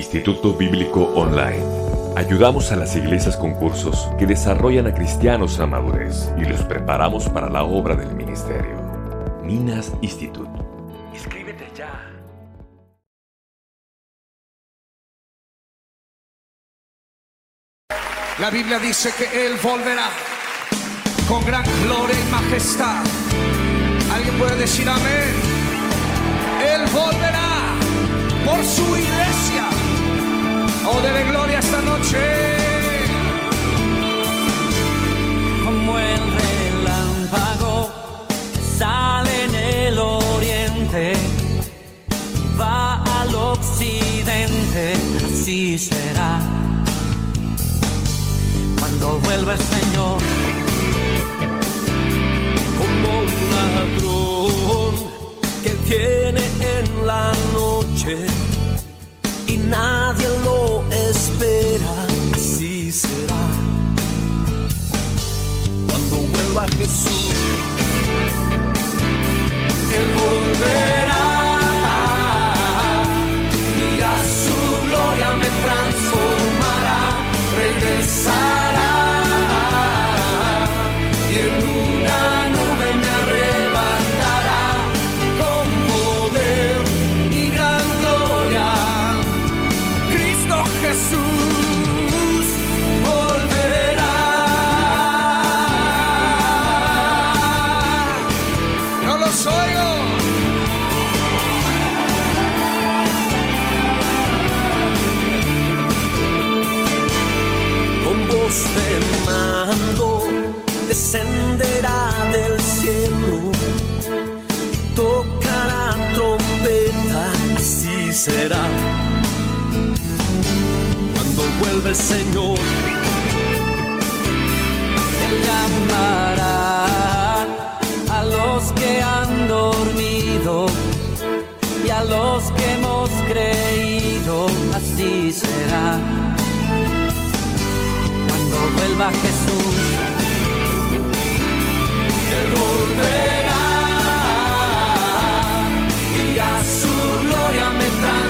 Instituto Bíblico Online. Ayudamos a las iglesias con cursos que desarrollan a cristianos a madurez y los preparamos para la obra del ministerio. Minas Institute. Inscríbete ya. La Biblia dice que Él volverá con gran gloria y majestad. ¿Alguien puede decir amén? Él volverá por su iglesia. Oh, dele gloria esta noche. como el relámpago sale en el oriente, va al occidente, así será. Cuando vuelva el Señor, como un vuelve el Señor, Él llamará a los que han dormido y a los que hemos creído, así será. Cuando vuelva Jesús, Él volverá y a su gloria me transformará,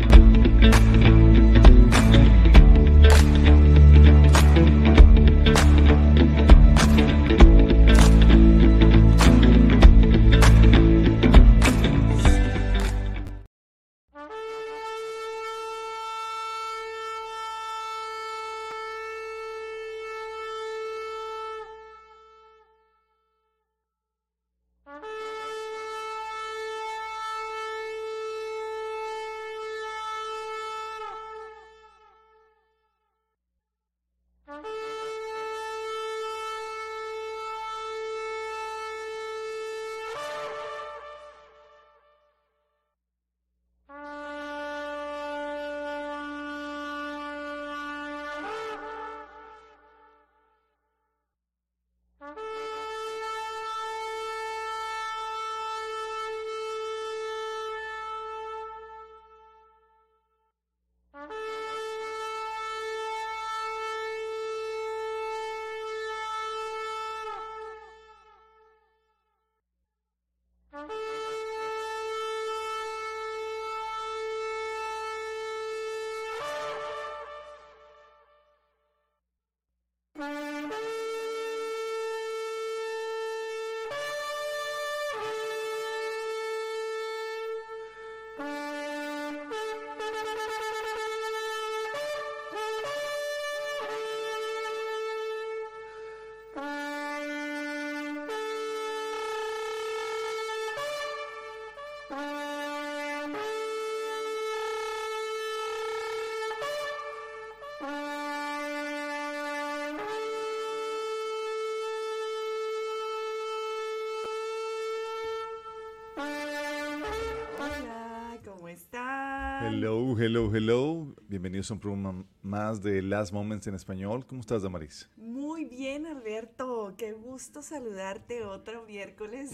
Hello, hello, hello. Bienvenidos a un programa más de Last Moments en español. ¿Cómo estás, Damaris? Muy bien, Alberto. Qué gusto saludarte otro miércoles.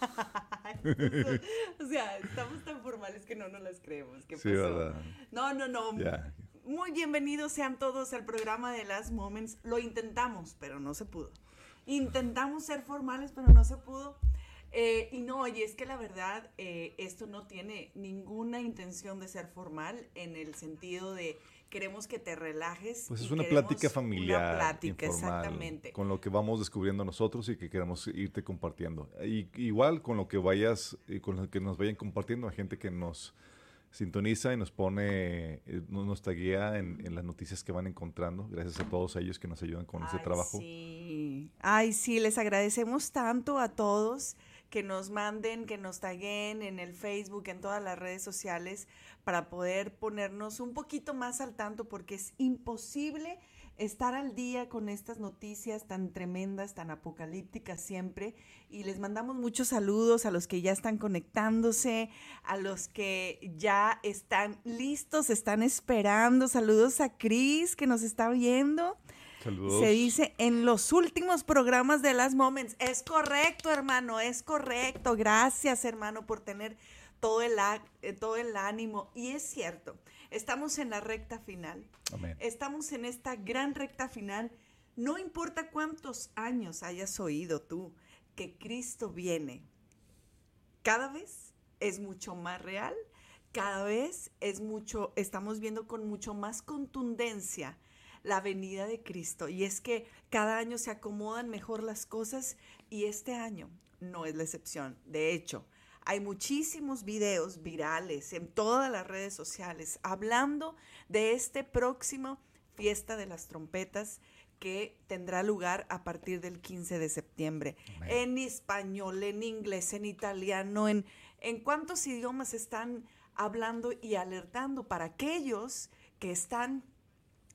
o sea, estamos tan formales que no nos las creemos. ¿Qué Sí, pasó? ¿verdad? No, no, no. Muy bienvenidos sean todos al programa de Last Moments. Lo intentamos, pero no se pudo. Intentamos ser formales, pero no se pudo. Eh, y no, y es que la verdad, eh, esto no tiene ninguna intención de ser formal en el sentido de queremos que te relajes. Pues es una plática familiar, Una plática, informal, exactamente. con lo que vamos descubriendo nosotros y que queremos irte compartiendo. Y, igual con lo que vayas, y con lo que nos vayan compartiendo, hay gente que nos sintoniza y nos pone, eh, nos, taguea en, en las noticias que van encontrando. Gracias a todos ellos que nos ayudan con ese Ay, trabajo. Sí. Ay, sí, les agradecemos tanto a todos que nos manden, que nos taguen en el Facebook, en todas las redes sociales, para poder ponernos un poquito más al tanto, porque es imposible estar al día con estas noticias tan tremendas, tan apocalípticas siempre. Y les mandamos muchos saludos a los que ya están conectándose, a los que ya están listos, están esperando. Saludos a Cris, que nos está viendo. Saludos. Se dice en los últimos programas de Las Moments. Es correcto, hermano, es correcto. Gracias, hermano, por tener todo el, eh, todo el ánimo. Y es cierto, estamos en la recta final. Amén. Estamos en esta gran recta final. No importa cuántos años hayas oído tú que Cristo viene, cada vez es mucho más real, cada vez es mucho, estamos viendo con mucho más contundencia la venida de Cristo. Y es que cada año se acomodan mejor las cosas y este año no es la excepción. De hecho, hay muchísimos videos virales en todas las redes sociales hablando de este próximo fiesta de las trompetas que tendrá lugar a partir del 15 de septiembre. En español, en inglés, en italiano, en, en cuántos idiomas están hablando y alertando para aquellos que están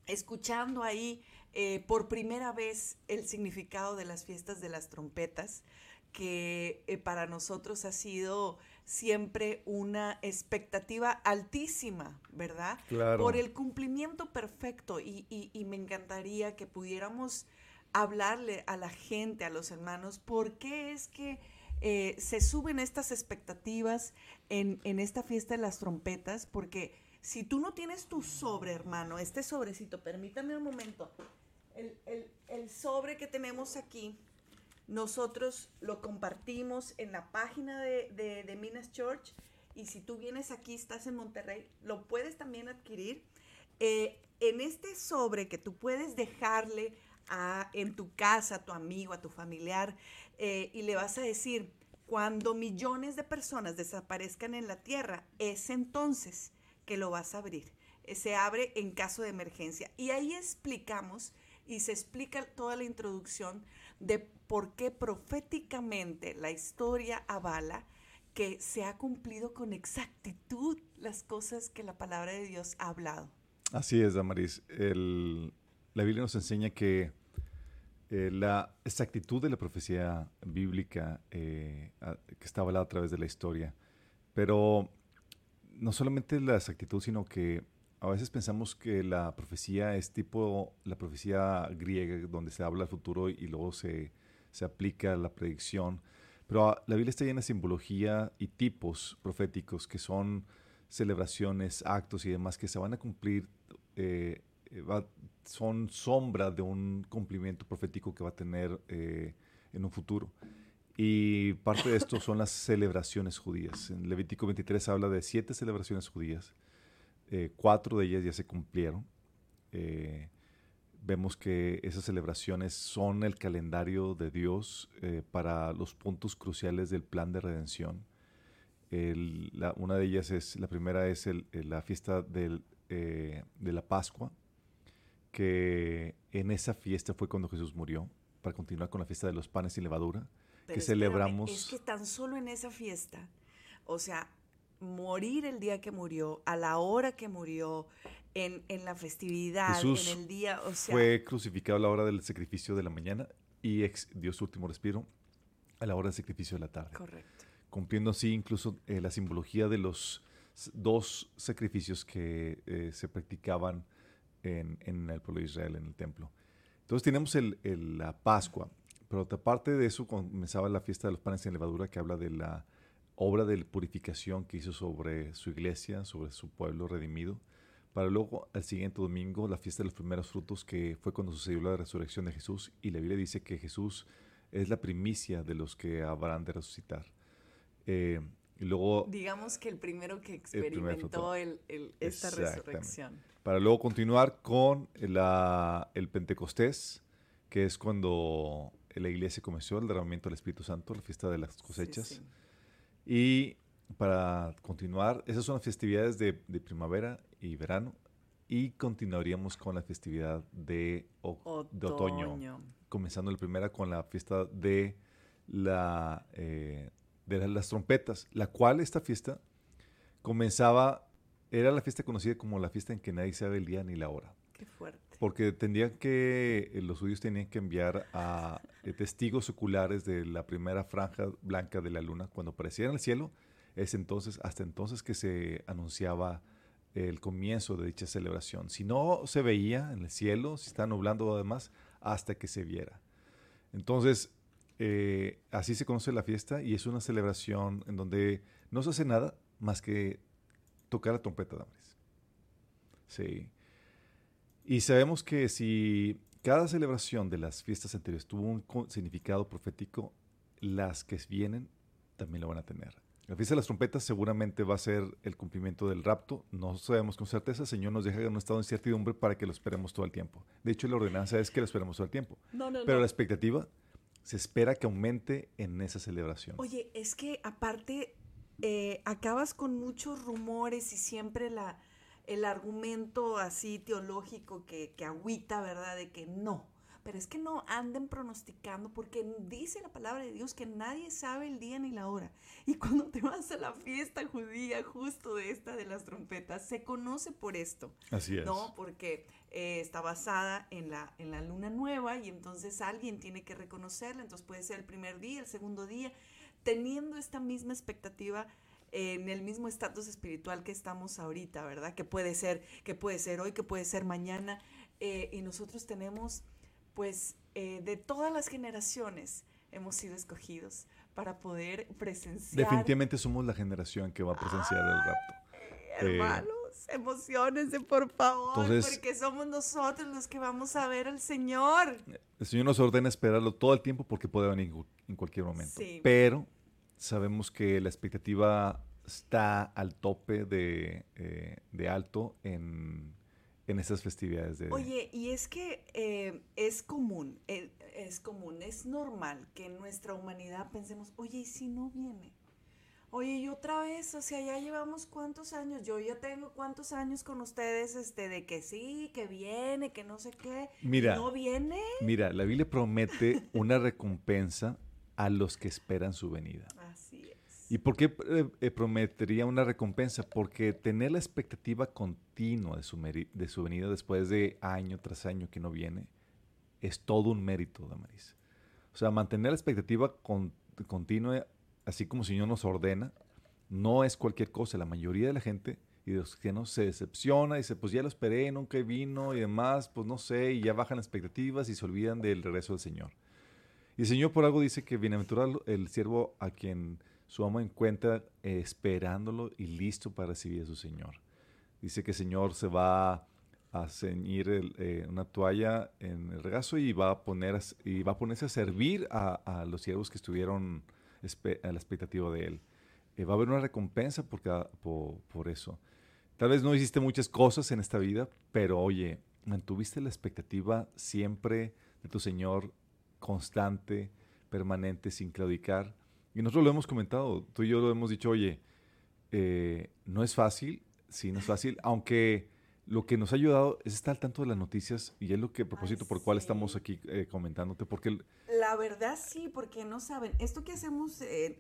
escuchando ahí eh, por primera vez el significado de las fiestas de las trompetas, que eh, para nosotros ha sido siempre una expectativa altísima, ¿verdad? Claro. Por el cumplimiento perfecto y, y- y me encantaría que pudiéramos hablarle a la gente, a los hermanos, por qué es que eh, se suben estas expectativas en, en esta fiesta de las trompetas, porque Si tú no tienes tu sobre, hermano, este sobrecito, permítame un momento. El, el- sobre que tenemos aquí, nosotros lo compartimos en la página de, de, de Minas Church. Y si tú vienes aquí, estás en Monterrey, lo puedes también adquirir. Eh, en este sobre que tú puedes dejarle a, en tu casa a tu amigo, a tu familiar, eh, y le vas a decir, cuando millones de personas desaparezcan en la tierra, es entonces que lo vas a abrir. Eh, Se abre en caso de emergencia. Y ahí explicamos y se explica toda la introducción de por qué proféticamente la historia avala que se ha cumplido con exactitud las cosas que la palabra de Dios ha hablado. Así es, Damaris. La Biblia nos enseña que eh, la exactitud de la profecía bíblica eh, que está avalada a través de la historia, pero no solamente la exactitud, sino que a veces pensamos que la profecía es tipo la profecía griega, donde se habla del futuro y luego se, se aplica la predicción. Pero ah, la Biblia está llena de simbología y tipos proféticos que son celebraciones, actos y demás que se van a cumplir, eh, eh, son sombra de un cumplimiento profético que va a tener eh, en un futuro. Y parte de esto son las celebraciones judías. En Levítico 23 habla de siete celebraciones judías. Eh, cuatro de ellas ya se cumplieron. Eh, vemos que esas celebraciones son el calendario de Dios eh, para los puntos cruciales del plan de redención. Una de ellas es, la primera es la fiesta de la Pascua, que en esa fiesta fue cuando Jesús murió, para continuar con la fiesta de los panes sin levadura, Pero que espérame, celebramos... Es que tan solo en esa fiesta, o sea, morir el día que murió, a la hora que murió, en, en la festividad, Jesús en el día, o sea, fue crucificado a la hora del sacrificio de la mañana y ex- dio su último respiro a la hora del sacrificio de la tarde, correcto. cumpliendo así incluso eh, la simbología de los dos sacrificios que eh, se practicaban en, en el pueblo de Israel, en el templo. Entonces tenemos el- el- la Pascua, pero aparte de eso comenzaba la fiesta de los panes sin levadura que habla de la obra de purificación que hizo sobre su iglesia, sobre su pueblo redimido, para luego al siguiente domingo la fiesta de los primeros frutos que fue cuando sucedió la resurrección de Jesús y la Biblia dice que Jesús es la primicia de los que habrán de resucitar. Eh, y luego Digamos que el primero que experimentó el- el- esta resurrección. para luego continuar con la- el Pentecostés, que es cuando la iglesia comenzó el derramamiento del Espíritu Santo, la fiesta de las cosechas. sí. Y para continuar, esas son las festividades de, de primavera y verano. Y continuaríamos con la festividad de, o- de otoño, comenzando la primera con la fiesta de, la, eh, de la- las trompetas, la cual esta fiesta comenzaba, era la fiesta conocida como la fiesta en que nadie sabe el día ni la hora. Qué fuerte. Porque tendrían que, eh, los judíos tenían que enviar a eh, testigos oculares de la primera franja blanca de la luna cuando apareciera en el cielo. Es entonces, hasta entonces que se anunciaba el comienzo de dicha celebración. Si no se veía en el cielo, si está nublando además, hasta que se viera. Entonces, eh, así se conoce la fiesta y es una celebración en donde no se hace nada más que tocar la trompeta, Damaris. Sí. Y sabemos que si cada celebración de las fiestas anteriores tuvo un significado profético, las que vienen también lo van a tener. La fiesta de las trompetas seguramente va a ser el cumplimiento del rapto. No sabemos con certeza. El Señor nos deja en un estado de incertidumbre para que lo esperemos todo el tiempo. De hecho, la ordenanza es que lo esperemos todo el tiempo. No, no, Pero no. la expectativa se espera que aumente en esa celebración. Oye, es que aparte eh, acabas con muchos rumores y siempre la, el argumento así teológico que, que agüita, ¿verdad? De que no. Pero es que no anden pronosticando porque dice la palabra de Dios que nadie sabe el día ni la hora. Y cuando te vas a la fiesta judía justo de esta de las trompetas, se conoce por esto. Así es. ¿no? Porque eh, está basada en la, en la luna nueva y entonces alguien tiene que reconocerla, entonces puede ser el primer día, el segundo día, teniendo esta misma expectativa en el mismo estatus espiritual que estamos ahorita, ¿verdad? Que puede ser, que puede ser hoy, que puede ser mañana, eh, y nosotros tenemos, pues, eh, de todas las generaciones hemos sido escogidos para poder presenciar. Definitivamente somos la generación que va a presenciar el rapto. Eh, Hermanos, emocionense por favor, Entonces- porque somos nosotros los que vamos a ver al Señor. El Señor nos ordena esperarlo todo el tiempo porque puede venir en cualquier momento. Sí. Pero sabemos que la expectativa está al tope de, eh, de alto en, en estas festividades de... Oye, y es que eh, es común, eh, es común, es normal que en nuestra humanidad pensemos, oye, ¿y si no viene? Oye, y otra vez, o sea, ya llevamos cuántos años, yo ya tengo cuántos años con ustedes, este, de que sí, que viene, que no sé qué, Mira. no viene. Mira, la Biblia promete una recompensa a los que esperan su venida. ¿Y por qué eh, eh, prometería una recompensa? Porque tener la expectativa continua de su, de su venida después de año tras año que no viene es todo un mérito, Damaris. O sea, mantener la expectativa con- continua, así como el Señor nos ordena, no es cualquier cosa. La mayoría de la gente y de los cristianos se decepciona y dice, pues ya lo esperé, nunca vino y demás, pues no sé, y ya bajan las expectativas y se olvidan del regreso del Señor. Y el Señor por algo dice que bienaventurado el siervo a quien su amo encuentra eh, esperándolo y listo para recibir a su Señor. Dice que el Señor se va a ceñir eh, una toalla en el regazo y va a, poner, y va a ponerse a servir a, los siervos que estuvieron a la expectativa de Él. Eh, va a haber una recompensa por, por eso. Tal vez no hiciste muchas cosas en esta vida, pero oye, mantuviste la expectativa siempre de tu Señor constante, permanente, sin claudicar. Y nosotros lo hemos comentado, tú y yo lo hemos dicho, oye, eh, no es fácil, sí, no es fácil, aunque lo que nos ha ayudado es estar al tanto de las noticias y es lo que, a propósito, por cual sí. estamos aquí eh, comentándote, porque el- La verdad sí, porque no saben, esto que hacemos eh,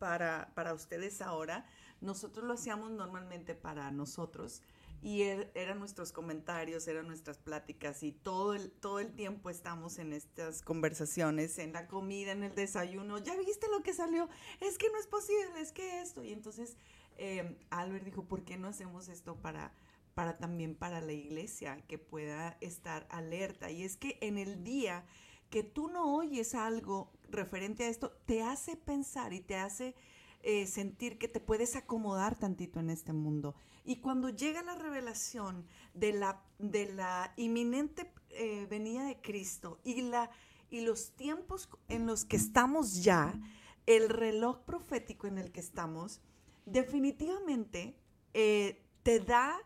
para, para ustedes ahora, nosotros lo hacíamos normalmente para nosotros y er- eran nuestros comentarios, eran nuestras pláticas y todo el, todo el tiempo estamos en estas conversaciones, en la comida, en el desayuno, ya viste lo que salió, es que no es posible, es que esto. Y entonces eh, Albert dijo, ¿por qué no hacemos esto para, para también para la iglesia, que pueda estar alerta? Y es que en el día que tú no oyes algo referente a esto, te hace pensar y te hace eh, sentir que te puedes acomodar tantito en este mundo. Y cuando llega la revelación de la, de la inminente eh, venida de Cristo y, la, y los tiempos en los que estamos ya, el reloj profético en el que estamos, definitivamente eh, te da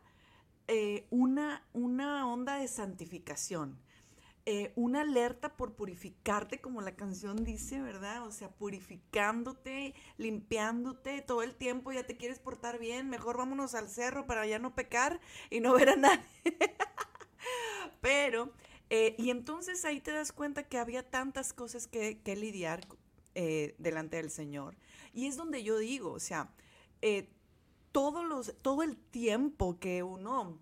eh, una, una onda de santificación eh, una alerta por purificarte, como la canción dice, ¿verdad? O sea, purificándote, limpiándote todo el tiempo, ya te quieres portar bien, mejor vámonos al cerro para ya no pecar y no ver a nadie. Pero, eh, y entonces ahí te das cuenta que había tantas cosas que, que lidiar eh, delante del Señor. Y es donde yo digo, o sea, todos los, todo el tiempo que uno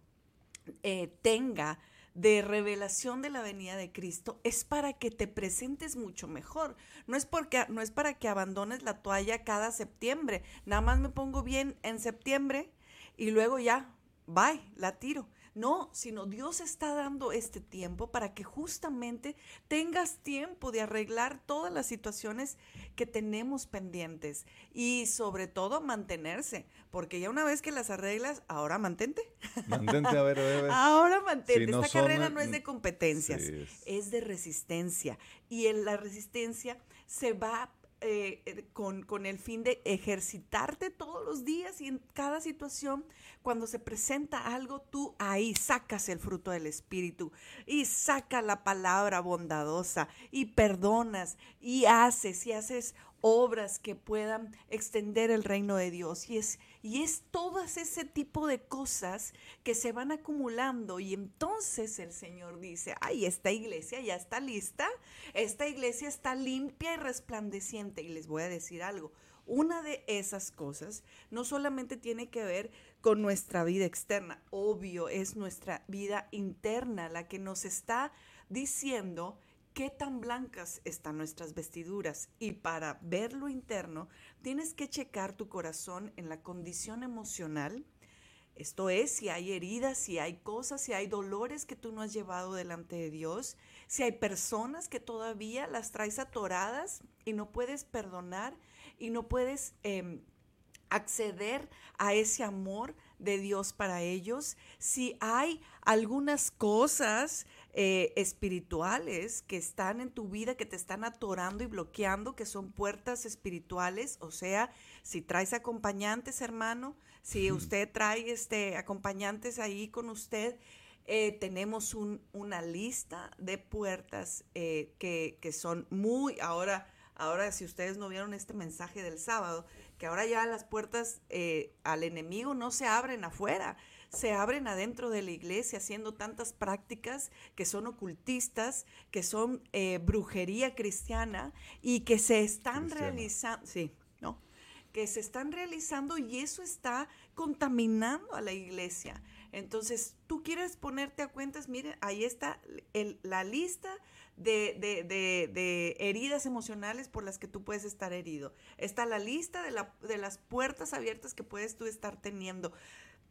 tenga de revelación de la venida de Cristo es para que te presentes mucho mejor. No es porque no es para que abandones la toalla cada septiembre. Nada más me pongo bien en septiembre y luego ya, bye, la tiro. No, sino Dios está dando este tiempo para que justamente tengas tiempo de arreglar todas las situaciones que tenemos pendientes y sobre todo mantenerse, porque ya una vez que las arreglas, ahora mantente. mantente a ver, a ver, a ver. Ahora mantente. Si no Esta son, carrera no es de competencias, Sí, es- es de resistencia. Y en la resistencia se va eh, eh, con, con el fin de ejercitarte todos los días y en cada situación, cuando se presenta algo, tú ahí sacas el fruto del Espíritu y saca la palabra bondadosa y perdonas y haces y haces obras que puedan extender el reino de Dios. Y es, y es todas ese tipo de cosas que se van acumulando y entonces el Señor dice, ay, esta iglesia ya está lista, esta iglesia está limpia y resplandeciente. Y les voy a decir algo, una de esas cosas no solamente tiene que ver con nuestra vida externa, obvio, es nuestra vida interna la que nos está diciendo qué tan blancas están nuestras vestiduras. Y para ver lo interno, tienes que checar tu corazón en la condición emocional. Esto es, si hay heridas, si hay cosas, si hay dolores que tú no has llevado delante de Dios, si hay personas que todavía las traes atoradas y no puedes perdonar y no puedes eh, acceder a ese amor de Dios para ellos, si hay algunas cosas eh, espirituales que están en tu vida, que te están atorando y bloqueando, que son puertas espirituales, o sea, si traes acompañantes, hermano, si usted trae este, acompañantes ahí con usted, eh, tenemos una lista de puertas eh, que, que, son muy, ahora, ahora si ustedes no vieron este mensaje del sábado, que ahora ya las puertas eh, al enemigo no se abren afuera, se abren adentro de la iglesia haciendo tantas prácticas que son ocultistas, que son brujería cristiana y que se están realizando, sí, ¿no? Que se están realizando y eso está contaminando a la iglesia. Entonces, tú quieres ponerte a cuentas, miren, ahí está la lista de, de, heridas emocionales por las que tú puedes estar herido. Está la lista la, de las puertas abiertas que puedes tú estar teniendo.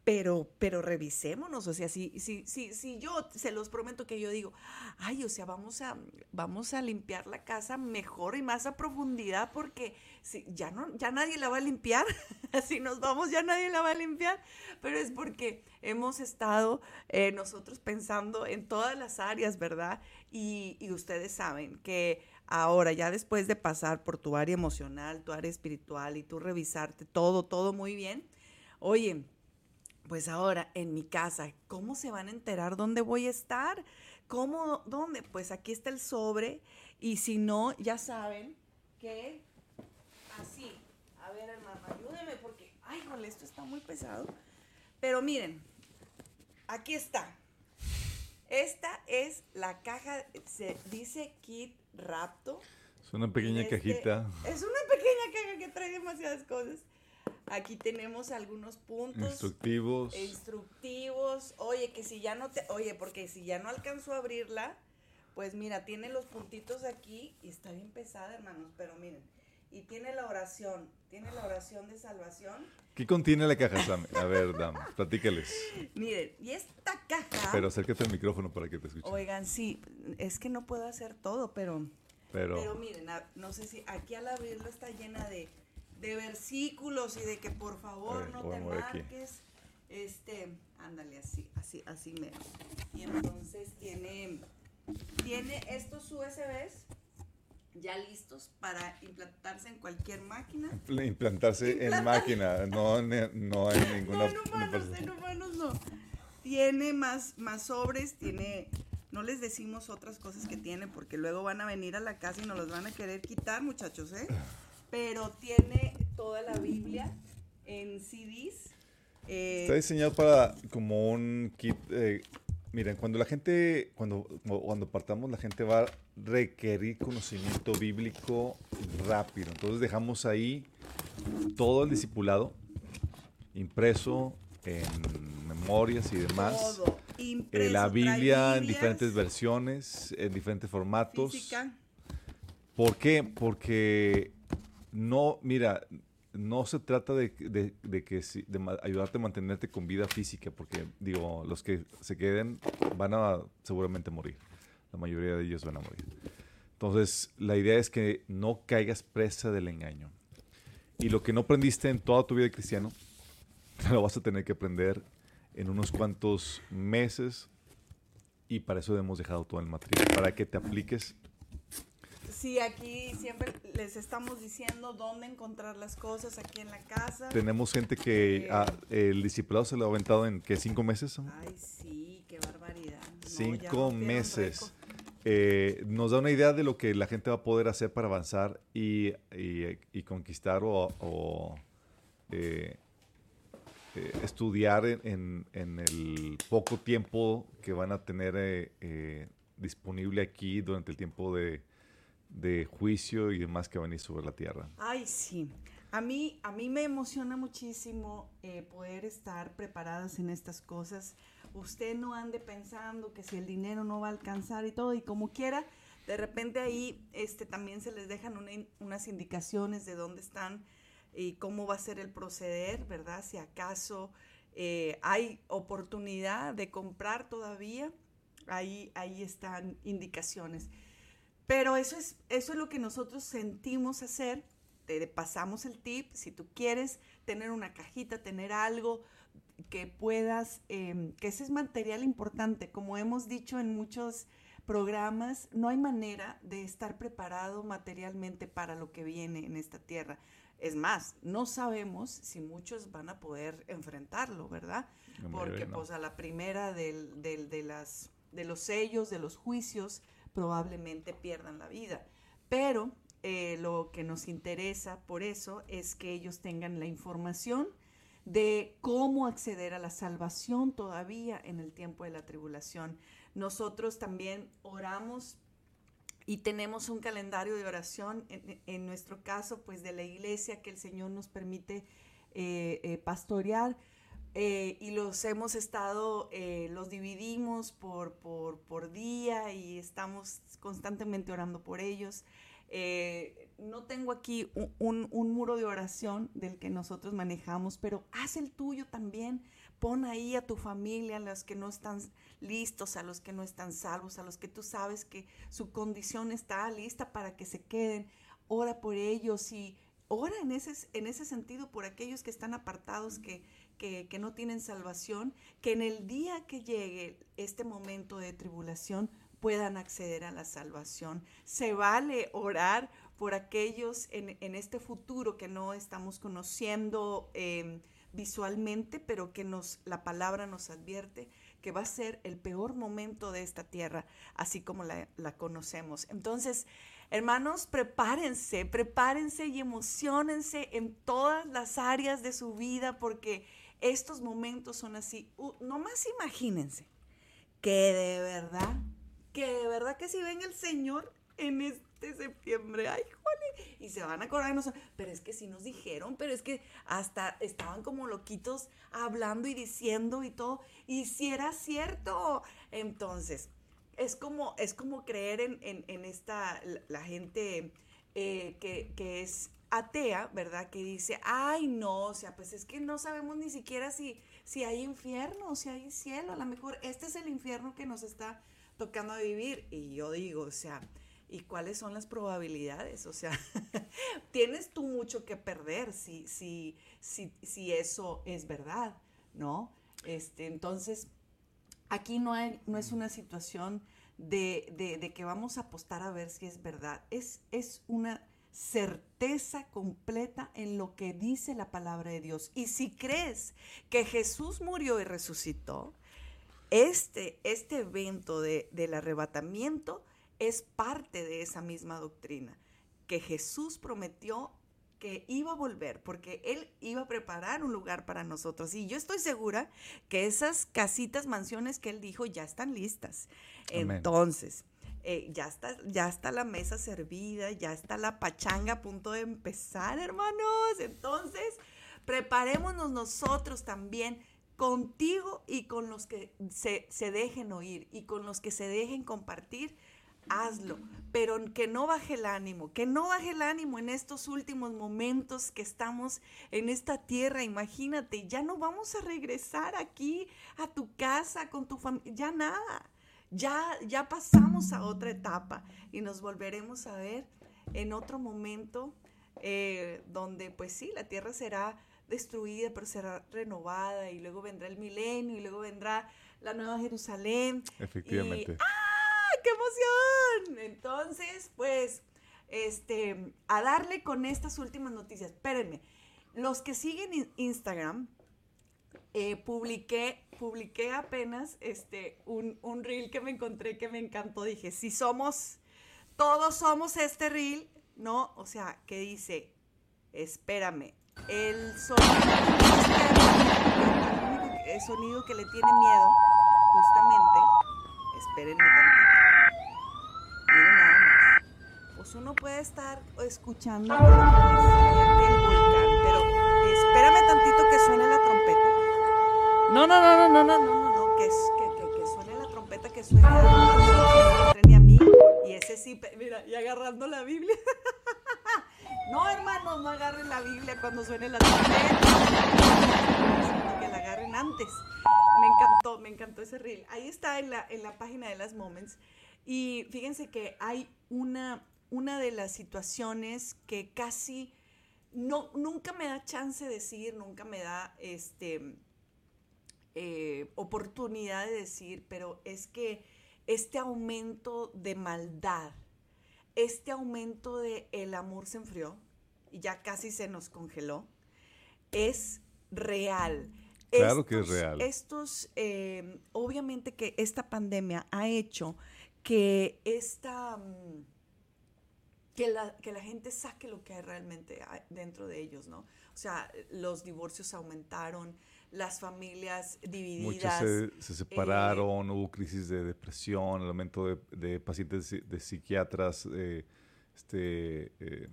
Pero, pero revisémonos, o sea, si, si, si, si yo se los prometo que yo digo, ay, o sea, vamos a, vamos a limpiar la casa mejor y más a profundidad porque si, ya, no, ya nadie la va a limpiar, si nos vamos ya nadie la va a limpiar, pero es porque hemos estado eh, nosotros pensando en todas las áreas, ¿verdad? Y, y ustedes saben que ahora, ya después de pasar por tu área emocional, tu área espiritual y tú revisarte todo, todo muy bien, oye, pues ahora en mi casa, ¿cómo se van a enterar dónde voy a estar? ¿Cómo? ¿Dónde? Pues aquí está el sobre y si no, ya saben que así. A ver, hermano, ayúdeme porque, ay, jole, esto está muy pesado. Pero miren, aquí está. Esta es la caja, se dice Kit Rapto. Es una pequeña este, cajita. Es una pequeña caja que trae demasiadas cosas. Aquí tenemos algunos puntos. Instructivos. Instructivos. Oye, que si ya no te. Oye, porque si ya no alcanzó a abrirla, pues mira, tiene los puntitos aquí y está bien pesada, hermanos. Pero miren, y tiene la oración. Tiene la oración de salvación. ¿Qué contiene la caja, Sam? A ver, Dam, platícales. Miren, y esta caja. Pero acércate al micrófono para que te escuchen. Oigan, sí, es que no puedo hacer todo, pero. Pero, pero miren, no sé si aquí al abrirlo está llena de de versículos y de que por favor no te marques. Este, ándale así, así, así me. Y entonces tiene, tiene estos USBs ya listos para implantarse en cualquier máquina. Implantarse en máquina, no, no en ninguna. No, en humanos, en humanos no. Tiene más, más sobres, tiene. No les decimos otras cosas que tiene porque luego van a venir a la casa y nos los van a querer quitar, muchachos, ¿eh? pero tiene toda la Biblia en CDs. Eh, Está diseñado para como un kit. Eh, miren, cuando la gente, cuando, cuando partamos, la gente va a requerir conocimiento bíblico rápido. Entonces dejamos ahí todo el discipulado impreso en memorias y demás. Todo. Eh, la Biblia en diferentes versiones, en diferentes formatos. Física. ¿Por qué? Porque no, mira, no se trata de, que de ayudarte a mantenerte con vida física, porque digo, los que se queden van a seguramente morir. La mayoría de ellos van a morir. Entonces, la idea es que no caigas presa del engaño. Y lo que no aprendiste en toda tu vida cristiano, lo vas a tener que aprender en unos cuantos meses. Y para eso hemos dejado todo el material, para que te apliques Sí, aquí siempre les estamos diciendo dónde encontrar las cosas aquí en la casa. Tenemos gente que eh, el discipulado se lo ha aventado en ¿qué, cinco meses. Ay, sí, qué barbaridad. cinco meses. Eh, nos da una idea de lo que la gente va a poder hacer para avanzar y, y, conquistar o, eh, estudiar en, en, el poco tiempo que van a tener disponible aquí durante el tiempo de, de juicio y demás que van a ir sobre la tierra. Ay, sí. A mí, a mí me emociona muchísimo eh, poder estar preparadas en estas cosas. Usted no ande pensando que si el dinero no va a alcanzar y todo, y como quiera, de repente ahí este, también se les dejan unas indicaciones de dónde están y cómo va a ser el proceder, ¿verdad? Si acaso eh, hay oportunidad de comprar todavía, ahí, ahí están indicaciones. Pero eso es, eso es lo que nosotros sentimos hacer. Te pasamos el tip. Si tú quieres tener una cajita, tener algo que puedas, em, que ese es material importante. Como hemos dicho en muchos programas, no hay manera de estar preparado materialmente para lo que viene en esta tierra. Es más, no sabemos si muchos van a poder enfrentarlo, ¿verdad? Porque pues a la primera del, del, de, las, de los sellos, de los juicios, probablemente pierdan la vida. Pero eh, lo que nos interesa por eso es que ellos tengan la información de cómo acceder a la salvación todavía en el tiempo de la tribulación. Nosotros también oramos y tenemos un calendario de oración, en, nuestro caso, pues de la iglesia que el Señor nos permite eh, eh, pastorear. Y los hemos estado, los dividimos por, por, por, día y estamos constantemente orando por ellos. Eh, no tengo aquí un, muro de oración del que nosotros manejamos, pero haz el tuyo también. Pon ahí a tu familia, a los que no están listos, a los que no están salvos, a los que tú sabes que su condición está lista para que se queden. Ora por ellos y ora en ese, en ese sentido por aquellos que están apartados, que, que, no tienen salvación, que en el día que llegue este momento de tribulación puedan acceder a la salvación. Se vale orar por aquellos en, este futuro que no estamos conociendo em, visualmente, pero que la palabra nos advierte que va a ser el peor momento de esta tierra, así como la, la conocemos. Entonces, hermanos, prepárense, prepárense y emocionense en todas las áreas de su vida, porque estos momentos son así. no más imagínense que de verdad que de verdad que si ven el Señor en este septiembre, ay, jole, y se van a acordar de nosotros, pero es que sí nos dijeron, pero es que hasta estaban como loquitos hablando y diciendo y todo, y si era cierto, entonces, es como, es como creer en, esta, la, gente eh, que, que es atea, ¿verdad? Que dice, ay, no, o sea, pues es que no sabemos ni siquiera si, si hay infierno, si hay cielo, a lo mejor este es el infierno que nos está tocando vivir. Y yo digo, o sea, ¿y cuáles son las probabilidades? O sea, tienes tú mucho que perder si, si, si, si eso es verdad, ¿no? Este, entonces, aquí no, hay, no es una situación de, de, que vamos a apostar a ver si es verdad. Es, es una certeza completa en lo que dice la palabra de Dios. Y si crees que Jesús murió y resucitó, este, este evento del arrebatamiento es parte de esa misma doctrina, que Jesús prometió que iba a volver, porque Él iba a preparar un lugar para nosotros. Y yo estoy segura que esas casitas, mansiones que Él dijo ya están listas. Entonces, eh, ya, está, ya está la mesa servida, ya está la pachanga a punto de empezar, hermanos. Entonces, preparémonos nosotros también contigo y con los que se, dejen oír y con los que se dejen compartir, hazlo, pero que no baje el ánimo, que no baje el ánimo en estos últimos momentos que estamos en esta tierra. Imagínate, ya no vamos a regresar aquí a tu casa con tu familia, ya nada, ya, ya pasamos a otra etapa y nos volveremos a ver en otro momento eh, donde pues sí, la tierra será destruida, pero será renovada y luego vendrá el milenio y luego vendrá la nueva Jerusalén. Efectivamente. ¡Ah! ¡Qué emoción! Entonces, pues, este, a darle con estas últimas noticias. Espérenme, los que siguen Instagram, eh, publiqué, publiqué apenas este, un, un reel que me encontré que me encantó. Dije, si somos, todos somos este reel, ¿no? O sea, que dice, espérame, el sonido, el sonido que le tiene miedo, justamente, espérenme tantito. Miren. Pues uno puede estar escuchando el volcán, pero espérame tantito que trompeta. No, no, no, no, no, no, no, no, que, que, que, suene la trompeta, que suene la a mí. Y ese sí, mira, y agarrando la Biblia. No, hermanos, no agarren la Biblia cuando suene la trompeta. que la agarren antes. Me encantó, me encantó ese reel. Ahí está en la, en la página de las Moments. Y fíjense que hay una, una de las situaciones que casi no, nunca me da chance de decir, nunca me da este eh, oportunidad de decir, pero es que este aumento de maldad, este aumento de el amor se enfrió y ya casi se nos congeló, es real. Claro que es real. Estos, eh, obviamente que esta pandemia ha hecho que esta... Mm, que la, que la gente saque lo que hay realmente dentro de ellos, ¿no? O sea, los divorcios aumentaron, las familias divididas. Muchos se, separaron, hubo crisis de depresión, el aumento de, de pacientes de psiquiatras, este, eh,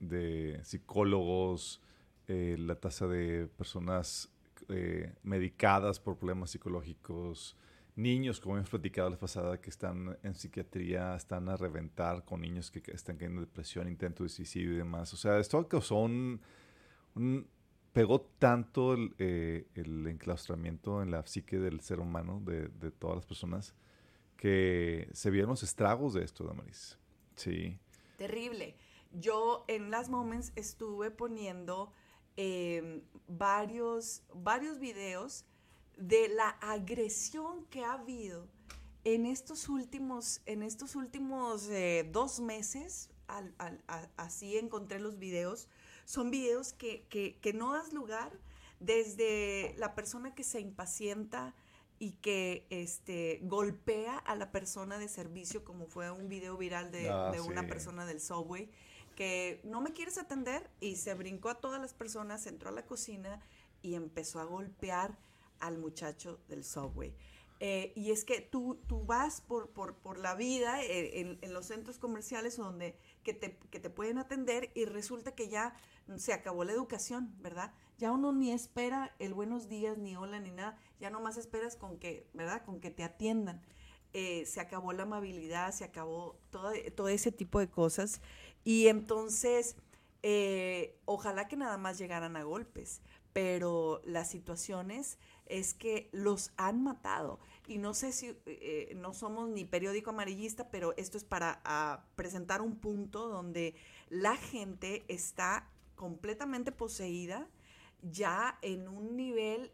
de psicólogos, eh, la tasa de personas eh, medicadas por problemas psicológicos, niños, como hemos platicado la pasada, que están en psiquiatría, están a reventar con niños que, están cayendo en depresión, intento de suicidio y demás. O sea, esto causó un, pegó tanto el, enclaustramiento en la psique del ser humano, de, de, todas las personas, que se vieron los estragos de esto, Damaris. Sí. Terrible. Yo en Las Moments estuve poniendo Em, varios, varios videos de la agresión que ha habido en estos últimos, en estos últimos eh, dos meses, así encontré los videos, son videos que, que, no das lugar desde la persona que se impacienta y que este, golpea a la persona de servicio, como fue un video viral de, ah, una persona del subway, que no me quieres atender y se brincó a todas las personas, entró a la cocina y empezó a golpear al muchacho del subway. Eh, y es que tú, tú vas por, por, la vida eh, en, los centros comerciales donde que te, que te pueden atender y resulta que ya se acabó la educación, ¿verdad? Ya uno ni espera el buenos días, ni hola, ni nada, ya nomás esperas con que, ¿verdad? Con que te atiendan. Eh, se acabó la amabilidad, se acabó todo, todo ese tipo de cosas. Y entonces, eh, ojalá que nada más llegaran a golpes, pero las situaciones es que los han matado. Y no sé si eh, no somos ni periódico amarillista, pero esto es para presentar un punto donde la gente está completamente poseída, ya en un nivel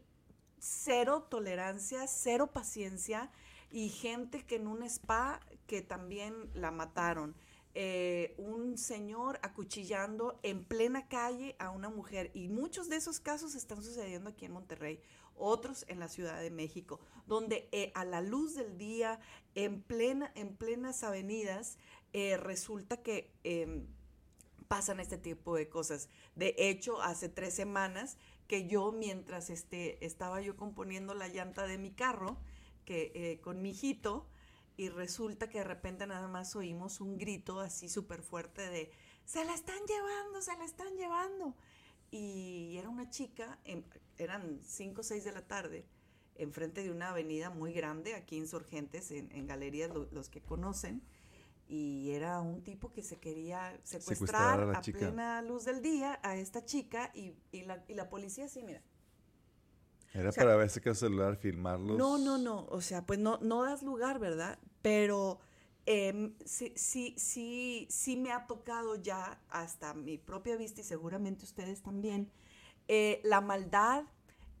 cero tolerancia, cero paciencia, y gente que en un spa que también la mataron. Eh, un señor acuchillando en plena calle a una mujer. Y muchos de esos casos están sucediendo aquí en Monterrey, otros en la Ciudad de México, donde eh, a la luz del día, en, plena, en plenas avenidas, eh, resulta que em, pasan este tipo de cosas. De hecho, hace tres semanas que yo, mientras este, estaba yo componiendo la llanta de mi carro, que con mi hijito, y resulta que de repente nada más oímos un grito así súper fuerte de, se la están llevando, se la están llevando. Y era una chica, eran 5 o 6 de la tarde, enfrente de una avenida muy grande, aquí Insurgentes, en, en galerías, los que conocen, y era un tipo que se quería secuestrar, a, plena luz del día a esta chica y, y, la, y la policía sí, mira, era para ver si el celular, filmarlos. No, no, no. O sea, pues no, no das lugar, ¿verdad? Pero em, sí, sí, sí, sí me ha tocado ya hasta mi propia vista y seguramente ustedes también, eh, la maldad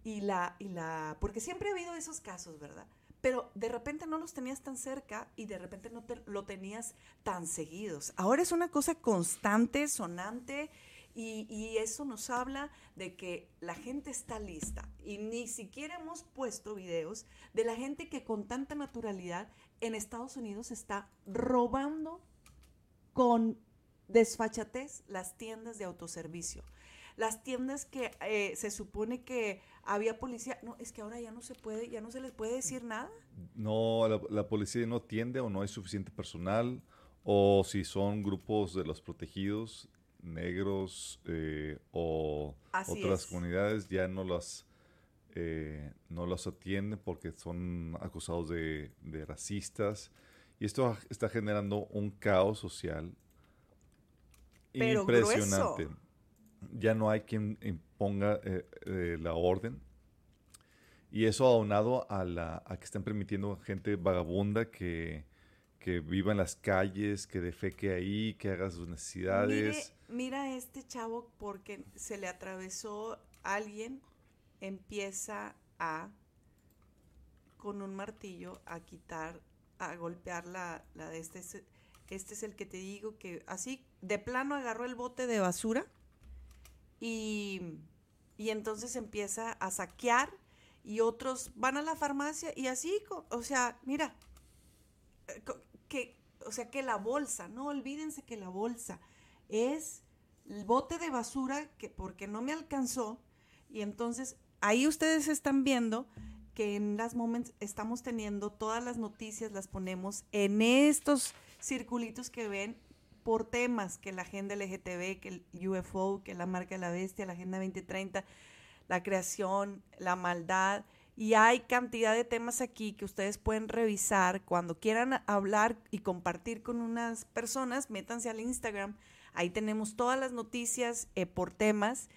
y la, y la, porque siempre ha habido esos casos, ¿verdad? Pero de repente no los tenías tan cerca y de repente no te, lo tenías tan seguidos. Ahora es una cosa constante, sonante y, eso nos habla de que la gente está lista. Y ni siquiera hemos puesto videos de la gente que con tanta naturalidad en Estados Unidos está robando con desfachatez las tiendas de autoservicio. Las tiendas que eh, se supone que había policía, no, es que ahora ya no se puede, ya no se les puede decir nada. No, la, la policía no tiende o no hay suficiente personal, o si son grupos de los protegidos, negros eh, o otras comunidades ya no las eh, no los atienden porque son acusados de, racistas. Y esto está generando un caos social impresionante. Ya no hay quien imponga eh, la orden. Y eso aunado a, la, a que están permitiendo gente vagabunda que, que viva en las calles, que defeque ahí, que haga sus necesidades. Mira a este chavo porque se le atravesó alguien, empieza a con un martillo a quitar, a golpear la, la de este. es- Este es el que te digo que así, de plano agarró el bote de basura y, y entonces empieza a saquear y otros van a la farmacia y así, o sea, mira, eh, que, o sea, que la bolsa, no olvídense que la bolsa es el bote de basura que porque no me alcanzó y entonces ahí ustedes están viendo que en las moments estamos teniendo todas las noticias las ponemos en estos circulitos que ven por temas que la agenda LGTB, que el UFO, que la marca de la bestia, la agenda 2030, la creación, la maldad. Y hay cantidad de temas aquí que ustedes pueden revisar cuando quieran hablar y compartir con unas personas, métanse al Instagram. Ahí tenemos todas las noticias eh, por temas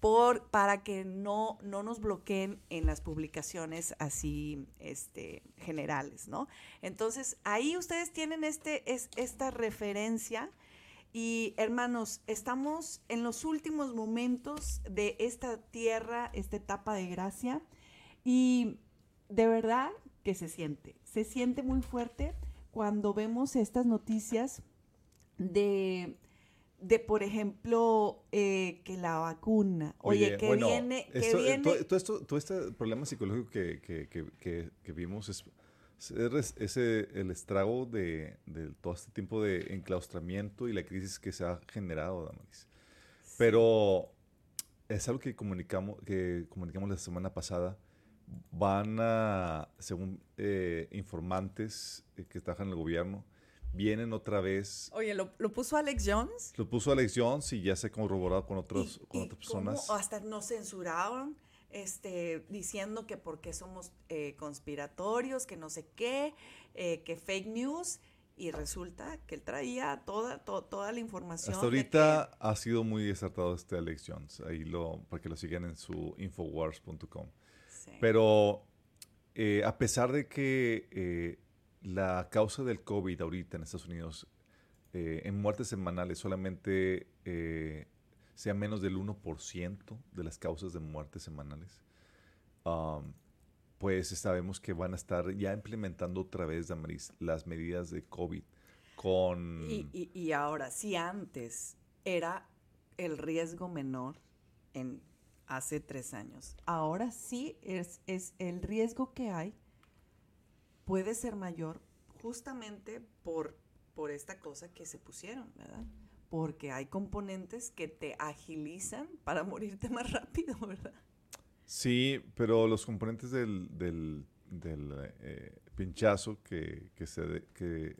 para que no, no nos bloqueen en las publicaciones así este, generales, ¿no? Entonces, ahí ustedes tienen este, es, esta referencia y hermanos, estamos en los últimos momentos de esta tierra, esta etapa de gracia y de verdad que se siente, se siente muy fuerte cuando vemos estas noticias de de, por ejemplo, eh, que la vacuna, oye, que bueno, viene, que esto, eh, viene, Todo, todo esto, todo este problema psicológico que, que, que, que, vimos es, es ese, el estrago de, de todo este tiempo de enclaustramiento y la crisis que se ha generado, Damaris. Pero es algo que comunicamos, que comunicamos la semana pasada. Van a, según eh, informantes eh, que trabajan en el gobierno, vienen otra vez. Oye, ¿lo, lo puso Alex Jones? Lo puso Alex Jones y ya se ha corroborado con, otros, Y- con y otras cómo personas. hasta nos censuraron, este, diciendo que porque somos eh, conspiratorios, que no sé qué, eh, que fake news, y resulta que él traía toda, to- toda la información. Hasta ahorita ha sido muy desertado este Alex Jones. Ahí lo, para que lo sigan en su infowars.com. sí. Pero eh, a pesar de que la causa del COVID ahorita en Estados Unidos, eh, en muertes semanales, solamente eh, sea menos del 1% de las causas de muertes semanales, um, pues sabemos que van a estar ya implementando otra vez, Damaris, las medidas de COVID con... Y, y- y ahora, si antes era el riesgo menor en hace tres años, ahora sí es, es el riesgo que hay puede ser mayor justamente por, por esta cosa que se pusieron, ¿verdad? Porque hay componentes que te agilizan para morirte más rápido, ¿verdad? Sí, pero los componentes del, del, del, eh, pinchazo que, que, se que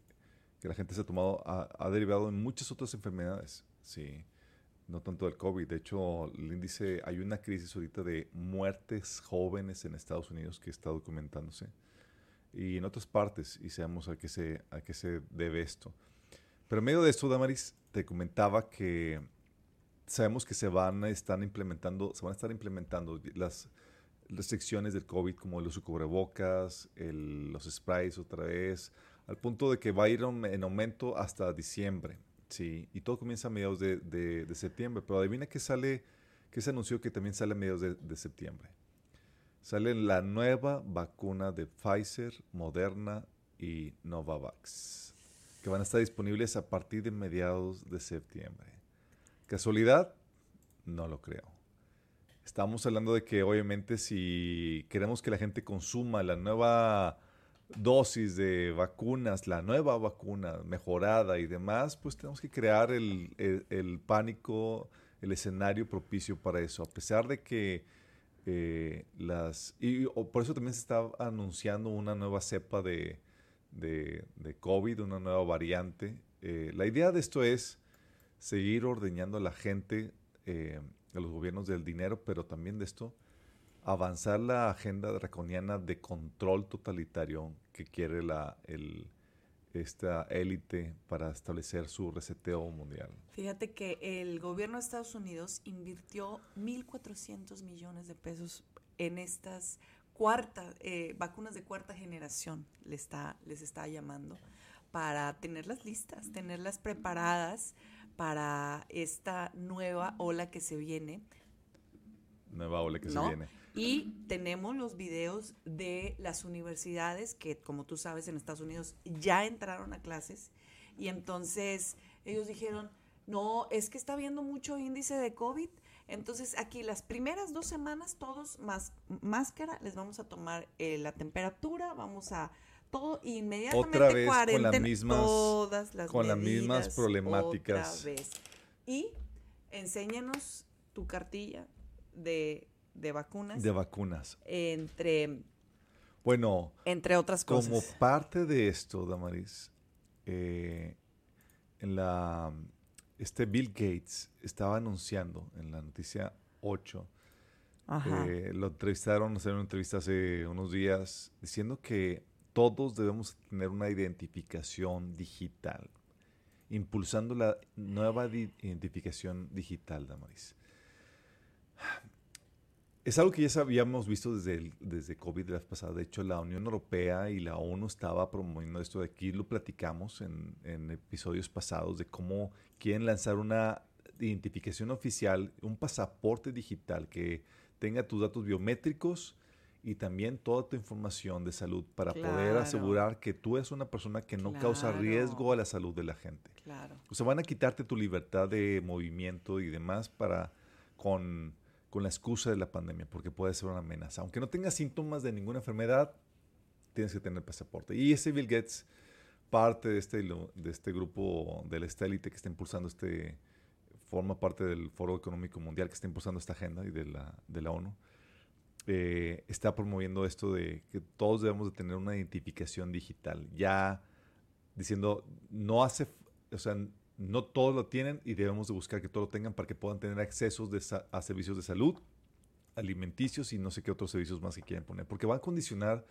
la gente se ha tomado ha, ha derivado en muchas otras enfermedades. Sí, no tanto del COVID. De hecho, el índice, hay una crisis ahorita de muertes jóvenes en Estados Unidos que está documentándose y en otras partes y sabemos a qué se, a qué se debe esto. Pero en medio de esto, Damaris, te comentaba que sabemos que se van a estar implementando, se van a estar implementando las restricciones del COVID como el uso de cubrebocas, el- los sprays otra vez, al punto de que va a ir en en aumento hasta diciembre, sí, y todo comienza a mediados de, de- de septiembre, pero adivina qué sale, qué se anunció que también sale a mediados de, de septiembre. Sale la nueva vacuna de Pfizer, Moderna y Novavax, que van a estar disponibles a partir de mediados de septiembre. ¿Casualidad? No lo creo. Estamos hablando de que obviamente si queremos que la gente consuma la nueva dosis de vacunas, la nueva vacuna mejorada y demás, pues tenemos que crear el, el- el pánico, el escenario propicio para eso. A pesar de que eh, las... Y por eso también se está anunciando una nueva cepa de, de, de COVID, una nueva variante. Eh, la idea de esto es seguir ordeñando a la gente, eh, a los gobiernos del dinero, pero también de esto, avanzar la agenda draconiana de control totalitario que quiere la, el, esta élite para establecer su reseteo mundial. Fíjate que el gobierno de Estados Unidos invirtió 1.400 millones de pesos en estas cuarta, eh, vacunas de cuarta generación, le está, les está llamando, para tenerlas listas, tenerlas preparadas para esta nueva ola que se viene. Nueva ola que se ¿no? viene. Y tenemos los videos de las universidades que, como tú sabes, en Estados Unidos ya entraron a clases. Y entonces ellos dijeron, no, es que está habiendo mucho índice de COVID. Entonces aquí las primeras dos semanas todos más máscara, les vamos a tomar eh, la temperatura, vamos a todo inmediatamente Otra vez con las mismas- todas las con las medidas, mismas problemáticas. otra vez. Y enséñanos tu cartilla de, de vacunas De vacunas. entre, Bueno, entre otras cosas. como parte de esto, Damaris, eh, en la, este Bill Gates estaba anunciando en la noticia 8, Ajá. eh, lo entrevistaron, hicieron una entrevista hace unos días, diciendo que todos debemos tener una identificación digital, impulsando la nueva di- identificación digital, Damaris. Es algo que ya habíamos visto desde, el- desde COVID la vez pasada. De hecho, la Unión Europea y la ONU estaba promoviendo esto de aquí. Lo platicamos en, en episodios pasados de cómo quieren lanzar una identificación oficial, un pasaporte digital que tenga tus datos biométricos y también toda tu información de salud para poder Claro. asegurar que tú eres una persona que no causa Claro. riesgo a la salud de la gente. Claro. O sea, van a quitarte tu libertad de movimiento y demás para con, con la excusa de la pandemia, porque puede ser una amenaza. Aunque no tengas síntomas de ninguna enfermedad, tienes que tener pasaporte. Y ese Bill Gates, parte de este, de este grupo de la élite que está impulsando este, forma parte del Foro Económico Mundial que está impulsando esta agenda y de la, de la ONU, eh, está promoviendo esto de que todos debemos de tener una identificación digital. Ya diciendo, no hace, o sea, no todos lo tienen y debemos de buscar que todos lo tengan para que puedan tener accesos de a servicios de salud, alimenticios y no sé qué otros servicios más que quieran poner, porque van a condicionar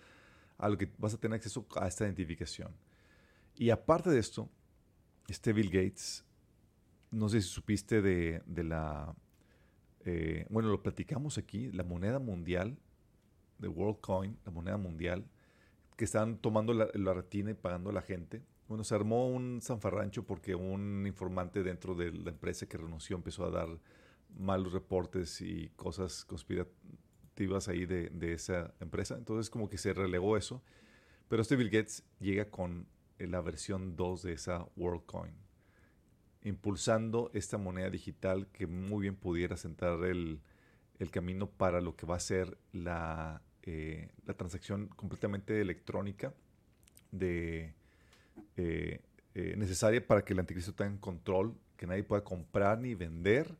a lo que vas a tener acceso a esta identificación. Y aparte de esto, este Bill Gates, no sé si supiste de, de la, eh, bueno, lo platicamos aquí, la moneda mundial, de WorldCoin, la moneda mundial, que están tomando la, la retina y pagando a la gente. Bueno, se armó un zanfarrancho porque un informante dentro de la empresa que renunció empezó a dar malos reportes y cosas conspirativas ahí de, de esa empresa. Entonces como que se relegó eso. Pero este Bill Gates llega con eh, la versión 2 de esa WorldCoin, impulsando esta moneda digital que muy bien pudiera sentar el, el camino para lo que va a ser la, eh, la transacción completamente electrónica de, eh, eh, necesaria para que el anticristo tenga control, que nadie pueda comprar ni vender,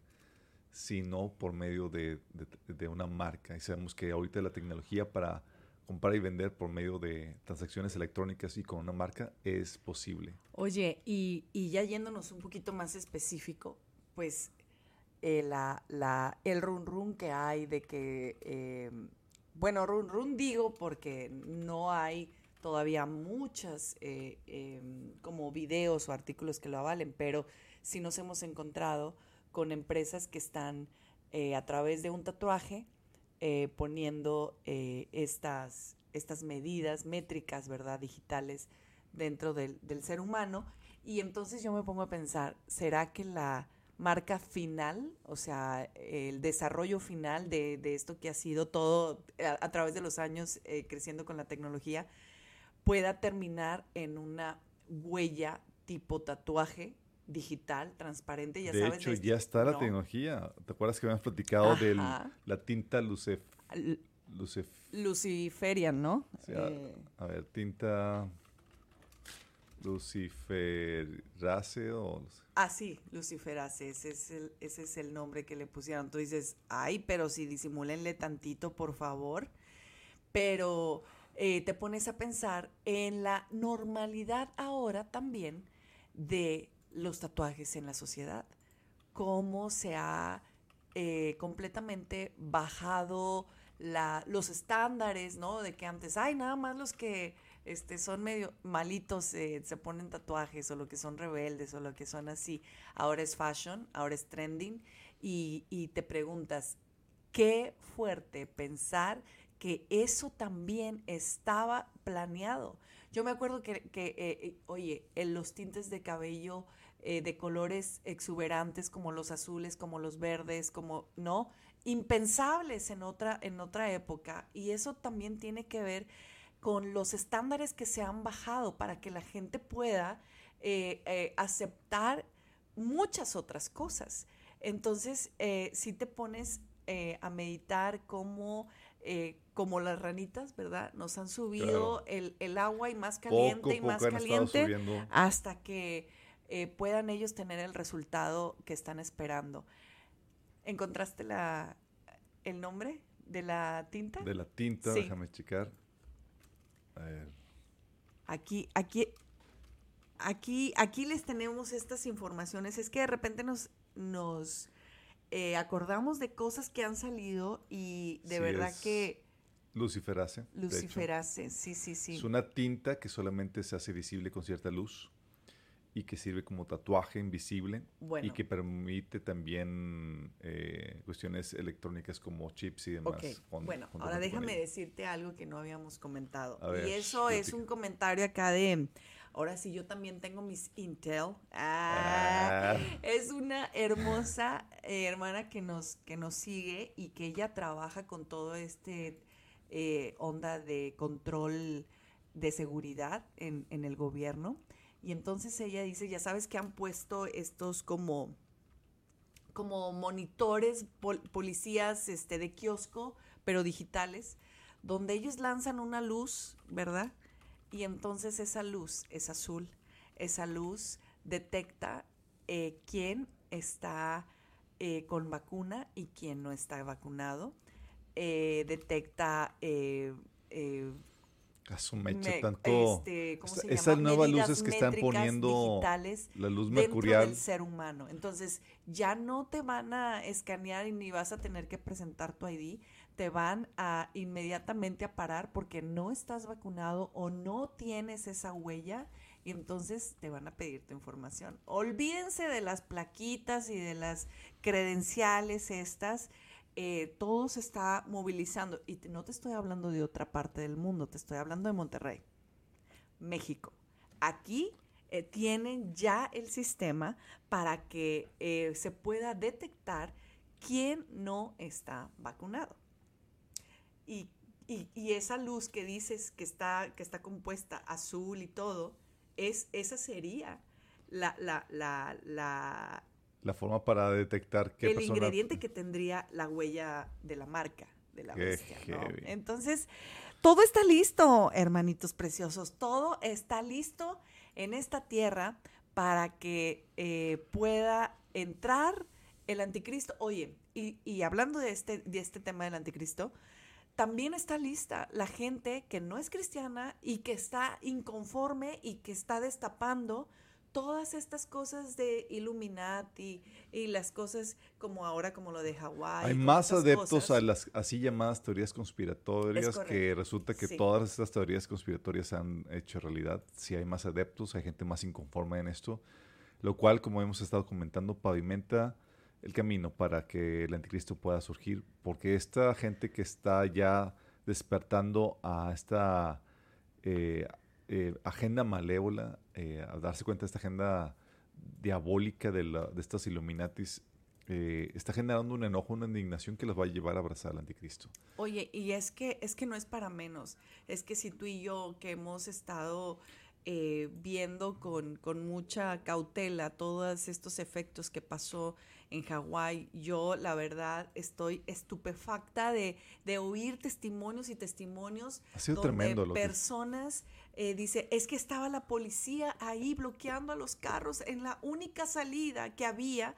sino por medio de, de- de una marca. Y sabemos que ahorita la tecnología para comprar y vender por medio de transacciones electrónicas y con una marca es posible. Oye, y, y ya yéndonos un poquito más específico, pues eh, la, la, el run run que hay de que, eh, bueno, run run digo porque no hay todavía muchas eh, em, como videos o artículos que lo avalen, pero sí nos hemos encontrado con empresas que están eh, a través de un tatuaje eh, poniendo estas, estas medidas métricas, ¿verdad? Digitales dentro del, del ser humano. Y entonces yo me pongo a pensar, ¿será que la marca final, o sea, el desarrollo final de, de esto que ha sido todo a, través de los años creciendo con la tecnología, pueda terminar en una huella tipo tatuaje digital, transparente, ya de sabes. hecho, de este- ya está la ¿no? tecnología. ¿Te acuerdas que habíamos platicado de la tinta lucef, Luciferian, ¿no? o sea, Eh, a ver, tinta luciferase o Ah, sí, luciferase, ese es, el, ese es el nombre que le pusieron. Tú dices, ay, pero si disimúlenle tantito, por favor. Pero eh, te pones a pensar en la normalidad ahora también de los tatuajes en la sociedad. Cómo se ha eh, completamente bajado la, los estándares, ¿no? De que antes, ay, nada más los que este, son medio malitos eh, se ponen tatuajes o lo que son rebeldes o lo que son así. Ahora es fashion, ahora es trending y, y te preguntas, qué fuerte pensar que eso también estaba planeado. Yo me acuerdo que, eh, eh, oye, en los tintes de cabello eh, de colores exuberantes como los azules, como los verdes, como, ¿no? Impensables en otra, en otra época. Y eso también tiene que ver con los estándares que se han bajado para que la gente pueda aceptar muchas otras cosas. Entonces, si te pones a meditar cómo como las ranitas, ¿verdad? Nos han subido el, el, agua y más caliente y más caliente hasta que eh, puedan ellos tener el resultado que están esperando. ¿Encontraste la, el nombre de la tinta? De la tinta, déjame checar. A ver. Aquí, aquí, aquí, aquí les tenemos estas informaciones. Es que de repente nos, nos eh, acordamos de cosas que han salido y de verdad que... Luciferase. Luciferase, sí, sí, sí. Es una tinta que solamente se hace visible con cierta luz y que sirve como tatuaje invisible y que permite también eh, cuestiones electrónicas como chips y demás. bueno, ahora déjame decirte algo que no habíamos comentado. y eso es un comentario acá de, ahora sí, yo también tengo mis Intel. Ah, ah. Es una hermosa eh, hermana que nos, que nos sigue y que ella trabaja con todo este eh, onda de control de seguridad en, en el gobierno. Y entonces ella dice, ya sabes que han puesto estos como, como monitores, policías este, de kiosco, pero digitales, donde ellos lanzan una luz, ¿verdad? Y entonces esa luz es azul. Esa luz detecta eh, quién está eh, con vacuna y quién no está vacunado. Eh, detecta a su tanto. Este, esas nuevas luces que están poniendo la luz mercurial. del ser humano. Entonces, ya no te van a escanear y ni vas a tener que presentar tu ID. Te van a inmediatamente a parar porque no estás vacunado o no tienes esa huella y entonces te van a pedir tu información. Olvídense de las plaquitas y de las credenciales estas eh, todo se está movilizando. Y no te estoy hablando de otra parte del mundo, te estoy hablando de Monterrey, México. Aquí eh, tienen ya el sistema para que eh, se pueda detectar quién no está vacunado. Y, esa luz que dices que está, que está compuesta azul y todo, es, esa sería la, la, la la forma para detectar qué el ingrediente que tendría la huella de la marca de la bestia, Entonces, todo está listo, hermanitos preciosos, todo está listo en esta tierra para que eh, pueda entrar el anticristo. Oye, y, hablando de este, de este tema del anticristo, también está lista la gente que no es cristiana y que está inconforme y que está destapando todas estas cosas de Illuminati y las cosas como ahora, como lo de Hawái. Hay más adeptos a las así llamadas teorías conspiratorias que resulta que todas estas teorías conspiratorias se han hecho realidad. Si hay más adeptos, hay gente más inconforme en esto, lo cual, como hemos estado comentando, pavimenta el camino para que el anticristo pueda surgir, porque esta gente que está ya despertando a esta... Eh, eh, agenda malévola, eh, a darse cuenta de esta agenda diabólica de, la, de estos Illuminatis, está generando un enojo, una indignación que los va a llevar a abrazar al anticristo. Oye, y es que, es que no es para menos, es que si tú y yo que hemos estado viendo con, con, mucha cautela todos estos efectos que pasó en Hawái. Yo, la verdad, estoy estupefacta de, de oír testimonios y testimonios ha sido tremendo personas eh, dice, es que estaba la policía ahí bloqueando a los carros en la única salida que había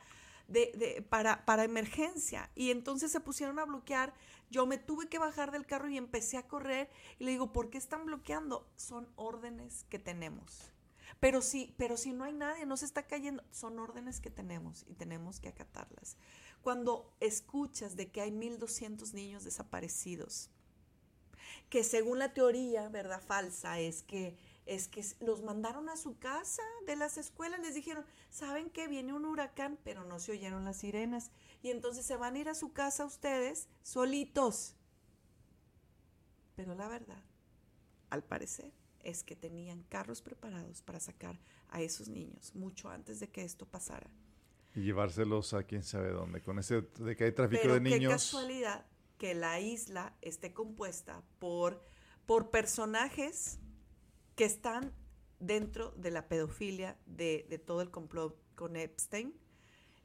de, de, para, para emergencia. Y entonces se pusieron a bloquear yo me tuve que bajar del carro y empecé a correr y le digo, ¿por qué están bloqueando? Son órdenes que tenemos. Pero si, pero si no hay nadie, no se está cayendo, son órdenes que tenemos y tenemos que acatarlas. Cuando escuchas de que hay 1.200 niños desaparecidos, que según la teoría, ¿verdad? Falsa, es que es que los mandaron a su casa de las escuelas, les dijeron, ¿saben que viene un huracán? Pero no se oyeron las sirenas. Y entonces se van a ir a su casa ustedes solitos. Pero la verdad, al parecer, es que tenían carros preparados para sacar a esos niños mucho antes de que esto pasara. Y llevárselos a quién sabe dónde. Con ese de que hay tráfico Pero de qué niños. casualidad que la isla esté compuesta por, por personajes que están dentro de la pedofilia de, de todo el complot con Epstein.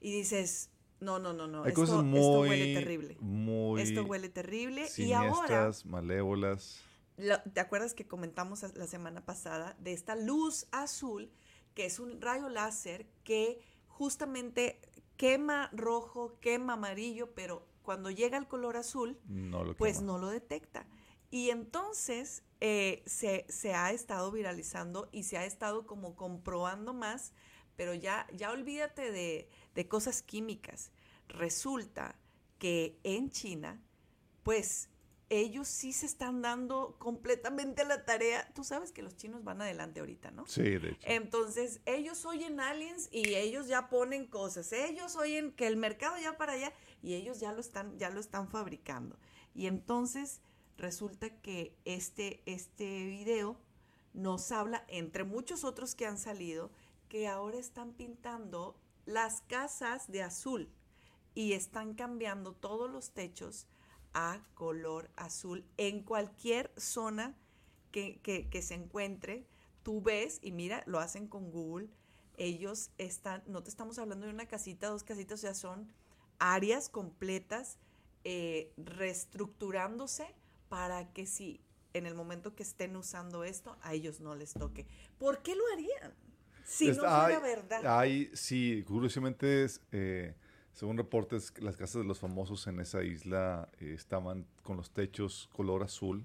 Y dices, no, no, no, no, Hay esto, cosas esto muy. huele terrible. Muy. Esto huele terrible. Y ahora, malévolas. ¿Te acuerdas que comentamos la semana pasada de esta luz azul, que es un rayo láser que justamente quema rojo, quema amarillo, pero cuando llega al color azul, No lo pues no lo detecta. Y entonces eh, se, se ha estado viralizando y se ha estado como comprobando más, pero ya, ya olvídate de, de cosas químicas. Resulta que en China, pues ellos sí se están dando completamente la tarea. Tú sabes que los chinos van adelante ahorita, ¿no? Sí, de hecho. Entonces, ellos oyen aliens y ellos ya ponen cosas. Ellos oyen que el mercado ya para allá y ellos ya lo están, ya lo están fabricando. Y entonces resulta que este, este video nos habla, entre muchos otros que han salido, que ahora están pintando las casas de azul y están cambiando todos los techos a color azul en cualquier zona que, que- que se encuentre. Tú ves y mira, lo hacen con Google. Ellos están, no te estamos hablando de una casita, dos casitas, o sea, son áreas completas eh, reestructurándose para que si en el momento que estén usando esto, a ellos no les toque. ¿Por qué lo harían? Si Es- no fuera hay- verdad. Hay, sí, curiosamente, es, eh, según reportes, las casas de los famosos en esa isla eh, estaban con los techos color azul.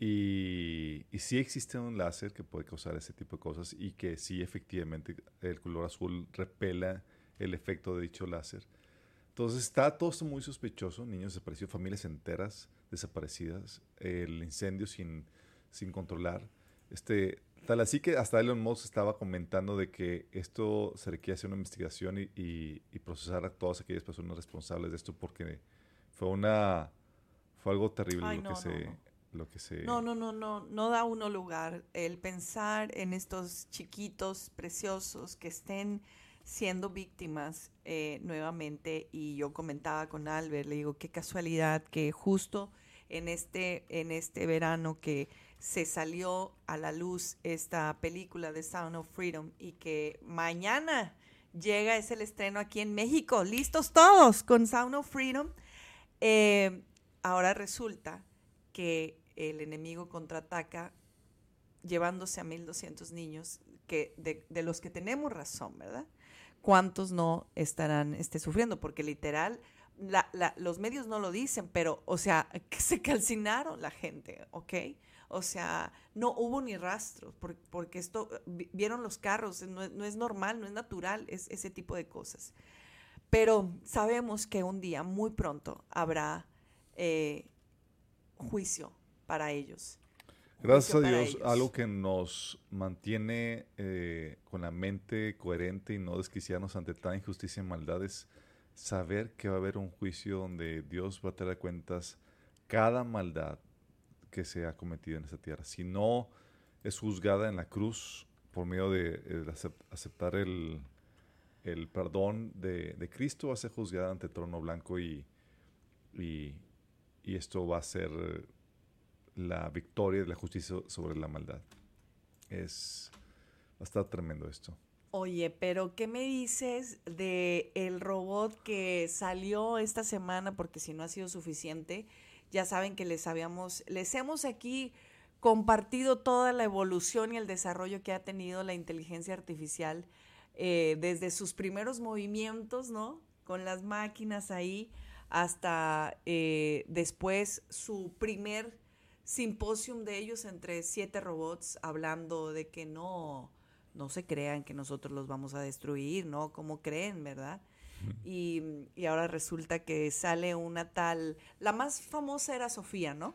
Y, y sí existe un láser que puede causar ese tipo de cosas y que sí efectivamente el color azul repela el efecto de dicho láser. Entonces está todo esto muy sospechoso, niños desaparecidos, familias enteras desaparecidas, el incendio sin, sin controlar. Este, tal así que hasta Elon Musk estaba comentando de que esto se requiere hacer una investigación y, y- y procesar a todas aquellas personas responsables de esto porque fue una fue algo terrible Ay, lo, no, que no, se, no. lo que se No, no, no, no, no da uno lugar el pensar en estos chiquitos preciosos que estén siendo víctimas eh, nuevamente y yo comentaba con Albert, le digo, qué casualidad que justo en este, en este verano que se salió a la luz esta película de Sound of Freedom y que mañana llega, es el estreno aquí en México, listos todos con Sound of Freedom, eh, ahora resulta que el enemigo contraataca llevándose a 1.200 niños que de, los que tenemos razón, ¿verdad? ¿Cuántos no estarán este, sufriendo? Porque literal, los medios no lo dicen, pero, o sea, que se calcinaron la gente, ¿ok? O sea, no hubo ni rastros, por- porque esto, vi- vieron los carros, no, es- no es normal, no es natural, es ese tipo de cosas. Pero sabemos que un día, muy pronto, habrá eh, juicio para ellos. Gracias a Dios, ellos. algo que nos mantiene eh, con la mente coherente y no desquiciarnos ante tanta injusticia y maldad es saber que va a haber un juicio donde Dios va a tener cuentas cada maldad que se ha cometido en esta tierra. Si no es juzgada en la cruz por medio de, eh, acep- aceptar el, el perdón de, de Cristo, va a ser juzgada ante el trono blanco y, y, y esto va a ser la victoria de la justicia sobre la maldad. Es, va a estar tremendo esto. Oye, pero ¿qué me dices de el robot que salió esta semana? Porque si no ha sido suficiente, ya saben que les habíamos, les hemos aquí compartido toda la evolución y el desarrollo que ha tenido la inteligencia artificial eh, desde sus primeros movimientos, ¿no? Con las máquinas ahí hasta eh, después su primer simposium de ellos entre siete robots hablando de que no, no se crean que nosotros los vamos a destruir, ¿no? Como creen, ¿verdad? Y, y ahora resulta que sale una tal, la más famosa era Sofía, ¿no?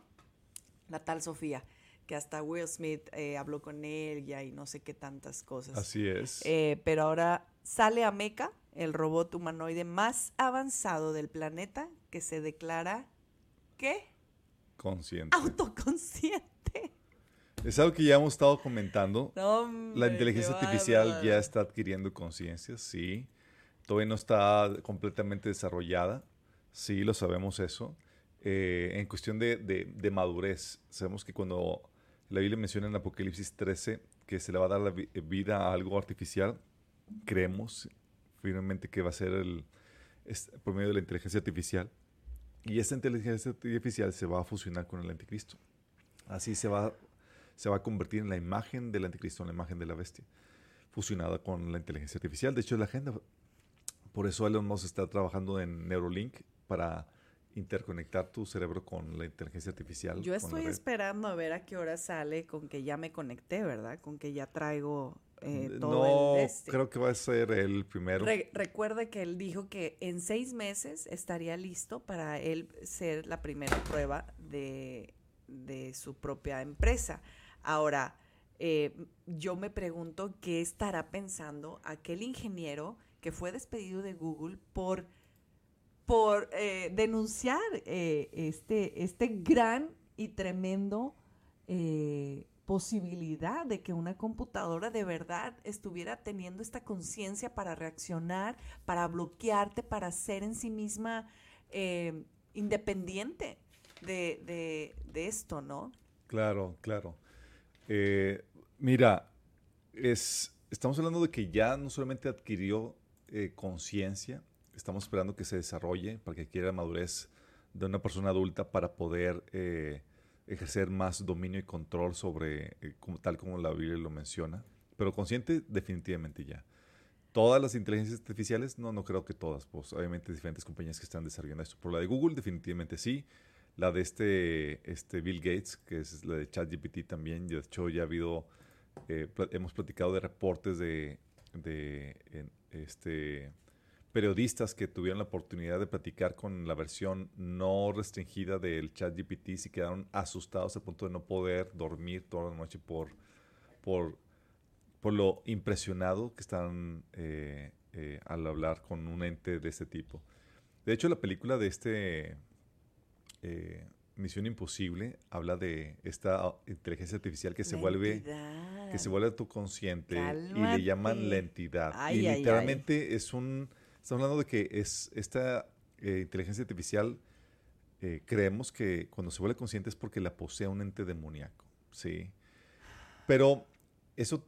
La tal Sofía, que hasta Will Smith eh, habló con ella y no sé qué tantas cosas. Así es. Eh, pero ahora sale Ameca, el robot humanoide más avanzado del planeta, que se declara, ¿qué? Consciente. Autoconsciente. Es algo que ya hemos estado comentando. No, hombre, La inteligencia artificial ya está adquiriendo conciencia, sí. Todavía no está completamente desarrollada, sí, lo sabemos eso. Eh, en cuestión de, de- de madurez, sabemos que cuando la Biblia menciona en Apocalipsis 13 que se le va a dar la vi- vida a algo artificial, creemos firmemente que va a ser el, es- por medio de la inteligencia artificial. Y esa inteligencia artificial se va a fusionar con el anticristo. Así se va, se va a convertir en la imagen del anticristo, en la imagen de la bestia, fusionada con la inteligencia artificial. De hecho, la agenda. Por eso Elon Musk está trabajando en Neurolink para interconectar tu cerebro con la inteligencia artificial. Yo estoy esperando a ver a qué hora sale con que ya me conecté, ¿verdad? Con que ya traigo eh, todo no, el este. creo que va a ser el primero. Re- recuerda que él dijo que en seis meses estaría listo para él ser la primera prueba de, de su propia empresa. Ahora, eh, yo me pregunto qué estará pensando aquel ingeniero que fue despedido de Google por, por eh, denunciar eh, este, este gran y tremendo eh, posibilidad de que una computadora de verdad estuviera teniendo esta conciencia para reaccionar, para bloquearte, para ser en sí misma independiente de, de- de esto, ¿no? Claro, claro. Mira, es, estamos hablando de que ya no solamente adquirió eh, conciencia, estamos esperando que se desarrolle para que adquiera madurez de una persona adulta para poder eh, ejercer más dominio y control sobre, eh, tal como la Biblia lo menciona. Pero consciente, definitivamente ya. Todas las inteligencias artificiales, no, no creo que todas, pues obviamente diferentes compañías que están desarrollando esto. Por la de Google, definitivamente sí. La de este, este Bill Gates, que es la de ChatGPT también. De hecho, ya ha habido, hemos platicado de reportes de, de este, periodistas que tuvieron la oportunidad de platicar con la versión no restringida del ChatGPT y se quedaron asustados a punto de no poder dormir toda la noche por, por, por lo impresionado que están eh, eh, al hablar con un ente de este tipo. De hecho, la película de este eh, Misión Imposible habla de esta inteligencia artificial que se La vuelve entidad. que se vuelve tu consciente y le llaman la entidad. Ay, y ay, literalmente es un, estamos hablando de que es esta eh, inteligencia artificial, eh, creemos que cuando se vuelve consciente es porque la posee un ente demoníaco, ¿sí? Pero eso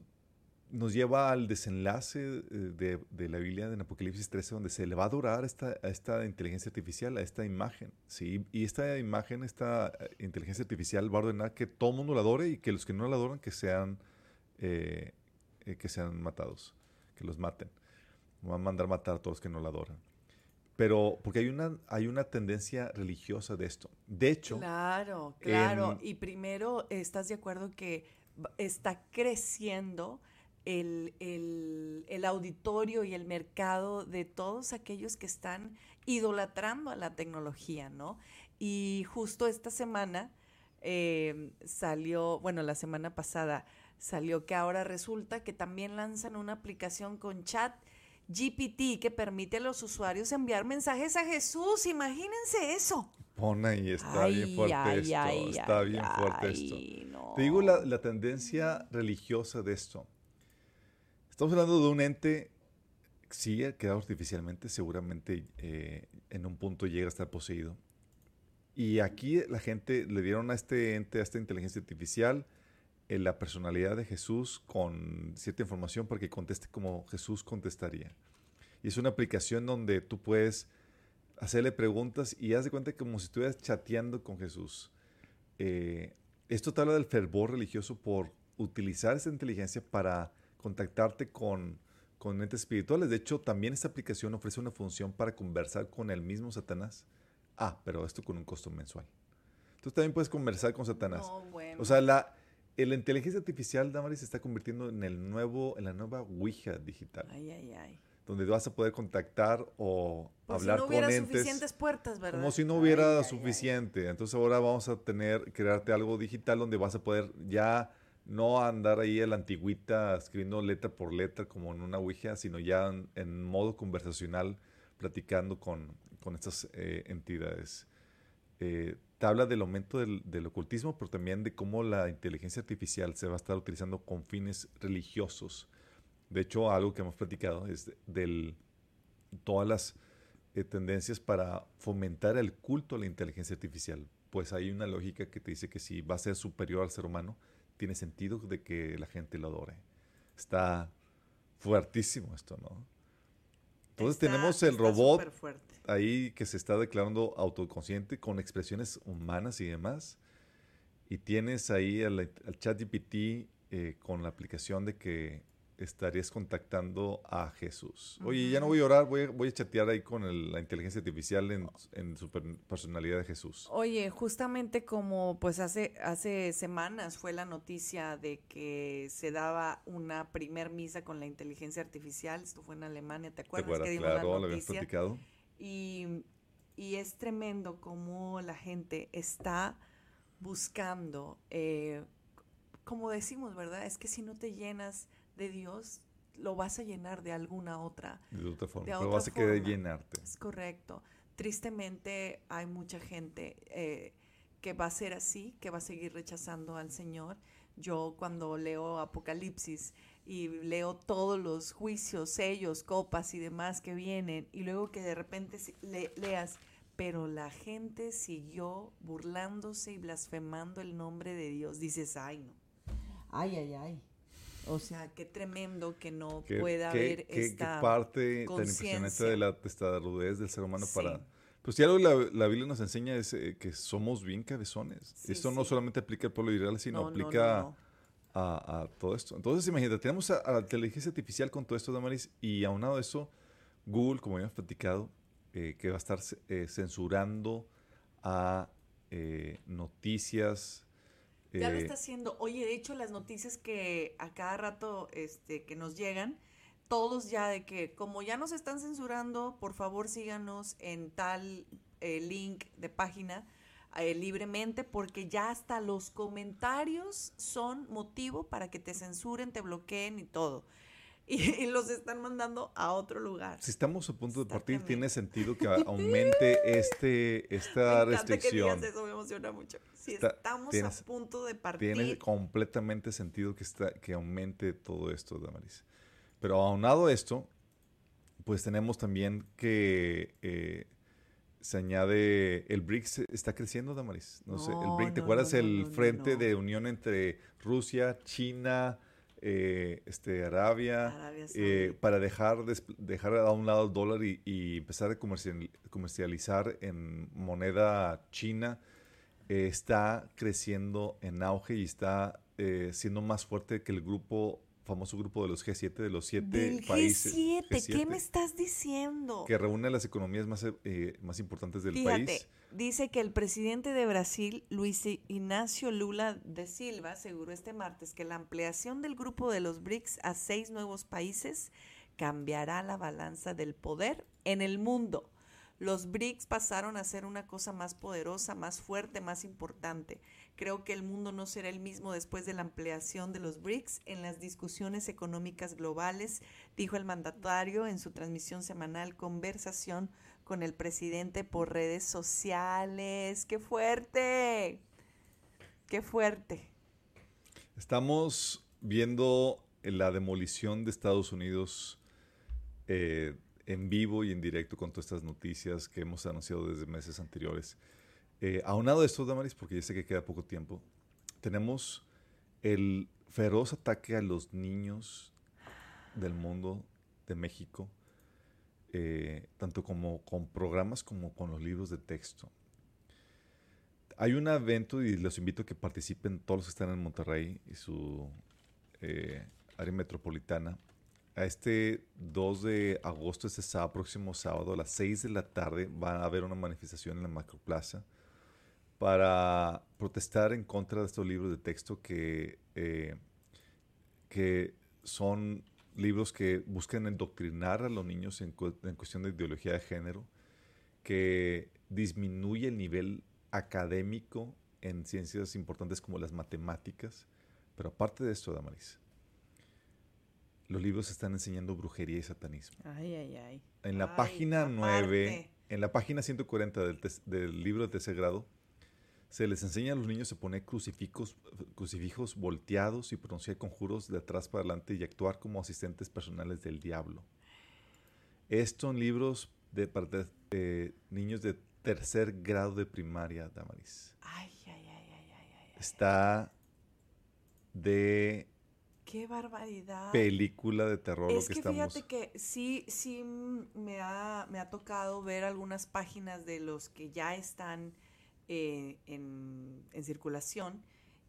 nos lleva al desenlace eh, de, de la Biblia en Apocalipsis 13, donde se le va a adorar a esta, a esta inteligencia artificial, a esta imagen. ¿sí? Y esta imagen, esta eh, inteligencia artificial va a ordenar que todo el mundo la adore y que los que no la adoran que sean, eh, eh, que sean matados, que los maten. Va a mandar matar a todos los que no la adoran. Pero porque hay una, hay una tendencia religiosa de esto. De hecho, Claro, claro. en- Y primero, ¿estás de acuerdo que está creciendo el, el- el auditorio y el mercado de todos aquellos que están idolatrando a la tecnología, ¿no? Y justo esta semana eh, salió, bueno, la semana pasada salió que ahora resulta que también lanzan una aplicación con chat GPT que permite a los usuarios enviar mensajes a Jesús. Imagínense eso. pon ahí, está bien fuerte esto. está bien fuerte esto. no. Te digo la, la tendencia religiosa de esto. Estamos hablando de un ente, sí, creado artificialmente, seguramente eh, en un punto llega a estar poseído. Y aquí la gente le dieron a este ente, a esta inteligencia artificial, eh, la personalidad de Jesús con cierta información para que conteste como Jesús contestaría. Y es una aplicación donde tú puedes hacerle preguntas y haz de cuenta como si estuvieras chateando con Jesús. Eh, esto te habla del fervor religioso por utilizar esa inteligencia para contactarte con, con entes espirituales. De hecho, también esta aplicación ofrece una función para conversar con el mismo Satanás. Ah, pero esto con un costo mensual. Entonces también puedes conversar con Satanás. No, bueno. O sea, la, la inteligencia artificial, Damaris, se está convirtiendo en, el nuevo, en la nueva Ouija digital, Ay, ay, ay. donde vas a poder contactar o Por hablar si no hubiera con entes. suficientes puertas, ¿verdad? Como si no hubiera Ay, ay, ay. suficiente. Entonces ahora vamos a tener, crearte algo digital donde vas a poder ya no andar ahí a la antigüita escribiendo letra por letra como en una Ouija, sino ya en, modo conversacional platicando con, con estas eh, entidades. Eh, te habla del aumento del, del, ocultismo, pero también de cómo la inteligencia artificial se va a estar utilizando con fines religiosos. De hecho, algo que hemos platicado es del todas las eh, tendencias para fomentar el culto a la inteligencia artificial. Pues hay una lógica que te dice que si va a ser superior al ser humano, tiene sentido de que la gente lo adore. Está fuertísimo esto, ¿no? Entonces tenemos el robot ahí que se está declarando autoconsciente con expresiones humanas y demás. Y tienes ahí al, al ChatGPT eh, con la aplicación de que estarías contactando a Jesús. Oye, ya no voy a orar, voy a, voy a chatear ahí con la inteligencia artificial en, en, su personalidad de Jesús. Oye, justamente como pues hace, hace semanas fue la noticia de que se daba una primer misa con la inteligencia artificial, esto fue en Alemania, ¿te acuerdas? ¿Te acuerdas? claro, lo habíamos platicado. Y, y, es tremendo cómo la gente está buscando, eh, como decimos, ¿verdad? Es que si no te llenas de Dios, lo vas a llenar de alguna otra. De otra forma, pero vas a querer llenarte. Es correcto. Tristemente hay mucha gente eh, que va a ser así, que va a seguir rechazando al Señor. Yo cuando leo Apocalipsis y leo todos los juicios, sellos, copas y demás que vienen, y luego que de repente le, leas, pero la gente siguió burlándose y blasfemando el nombre de Dios, dices, ay no, ay, ay, ay. O sea, qué tremendo que no pueda haber esta qué parte tan impresionante de la testarudez del ser humano para... Pues si algo la, la Biblia nos enseña es eh, que somos bien cabezones. esto no solamente aplica al pueblo israel, sino aplica a, todo esto. Entonces, imagínate, tenemos a, la inteligencia artificial con todo esto, Damaris, y aunado a eso, Google, como ya hemos platicado, eh, que va a estar eh, censurando a noticias ya lo eh, está haciendo. Oye, de hecho, las noticias que a cada rato este, que nos llegan, todos ya de que como ya nos están censurando, por favor síganos en tal eh, link de página eh, libremente, porque ya hasta los comentarios son motivo para que te censuren, te bloqueen y todo. Y, los están mandando a otro lugar. Si estamos a punto de partir, tiene sentido que aumente este, esta me restricción. Que eso, me emociona mucho. Si estamos a punto de partir. Tiene completamente sentido que, está, que aumente todo esto, Damaris. Pero aunado a esto, pues tenemos también que eh, se añade el BRICS está creciendo, Damaris. No, sé, el BRICS, ¿te acuerdas el frente de unión entre Rusia, China, eh, este, Arabia, eh, para dejar, dejar a un lado el dólar y, empezar a comercializar en moneda china, eh, está creciendo en auge y está siendo más fuerte que el grupo famoso grupo de los G7, de los siete países. G7, ¿qué me estás diciendo? Que reúne las economías más, eh, más importantes del país. Dice que el presidente de Brasil, Luis Ignacio Lula de Silva, aseguró este martes que la ampliación del grupo de los BRICS a seis nuevos países cambiará la balanza del poder en el mundo. Los BRICS pasaron a ser una cosa más poderosa, más fuerte, más importante. Creo que el mundo no será el mismo después de la ampliación de los BRICS en las discusiones económicas globales, dijo el mandatario en su transmisión semanal Conversación con el presidente por redes sociales. ¡Qué fuerte! ¡Qué fuerte! Estamos viendo la demolición de Estados Unidos eh, en vivo y en directo con todas estas noticias que hemos anunciado desde meses anteriores. Eh, aunado a esto, Damaris, porque ya sé que queda poco tiempo, tenemos el feroz ataque a los niños del mundo de México, eh, tanto como con programas como con los libros de texto. Hay un evento y los invito a que participen todos los que están en Monterrey y su eh, área metropolitana. A este 2 de agosto, este sábado, próximo sábado, a las 6 de la tarde, va a haber una manifestación en la Macroplaza para protestar en contra de estos libros de texto que, eh, que son libros que buscan endoctrinar a los niños en, cuestión de ideología de género, que disminuye el nivel académico en ciencias importantes como las matemáticas. Pero aparte de esto, Damaris, los libros están enseñando brujería y satanismo. Ay, ay, ay. En la página 9, en la página 140 del, del libro de tercer grado, Se les enseña a los niños a poner crucifijos, crucifijos volteados y pronunciar conjuros de atrás para adelante y actuar como asistentes personales del diablo. Esto en libros de, niños de tercer grado de primaria, Damaris. Ay, ay, ay, ay, ay, ay. Está de Qué barbaridad. película de terror lo Es que, que estamos. fíjate que sí, sí me ha, me ha tocado ver algunas páginas de los que ya están eh, en, en circulación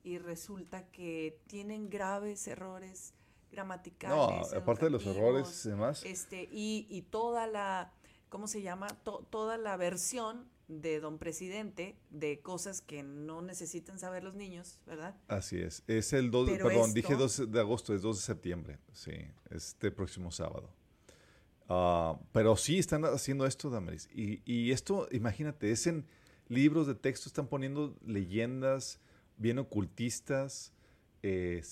y resulta que tienen graves errores gramaticales. No, aparte de los errores y demás. Este, y, y toda la, ¿cómo se llama? To- toda la versión de don presidente de cosas que no necesitan saber los niños, ¿verdad? Así es. Es el 2, Pero perdón, dije esto- 2 de agosto, es 2 de septiembre. Sí, este próximo sábado. Ah, pero sí están haciendo esto, Damaris. Y, y esto, imagínate, es en libros de texto, están poniendo leyendas bien ocultistas, eh,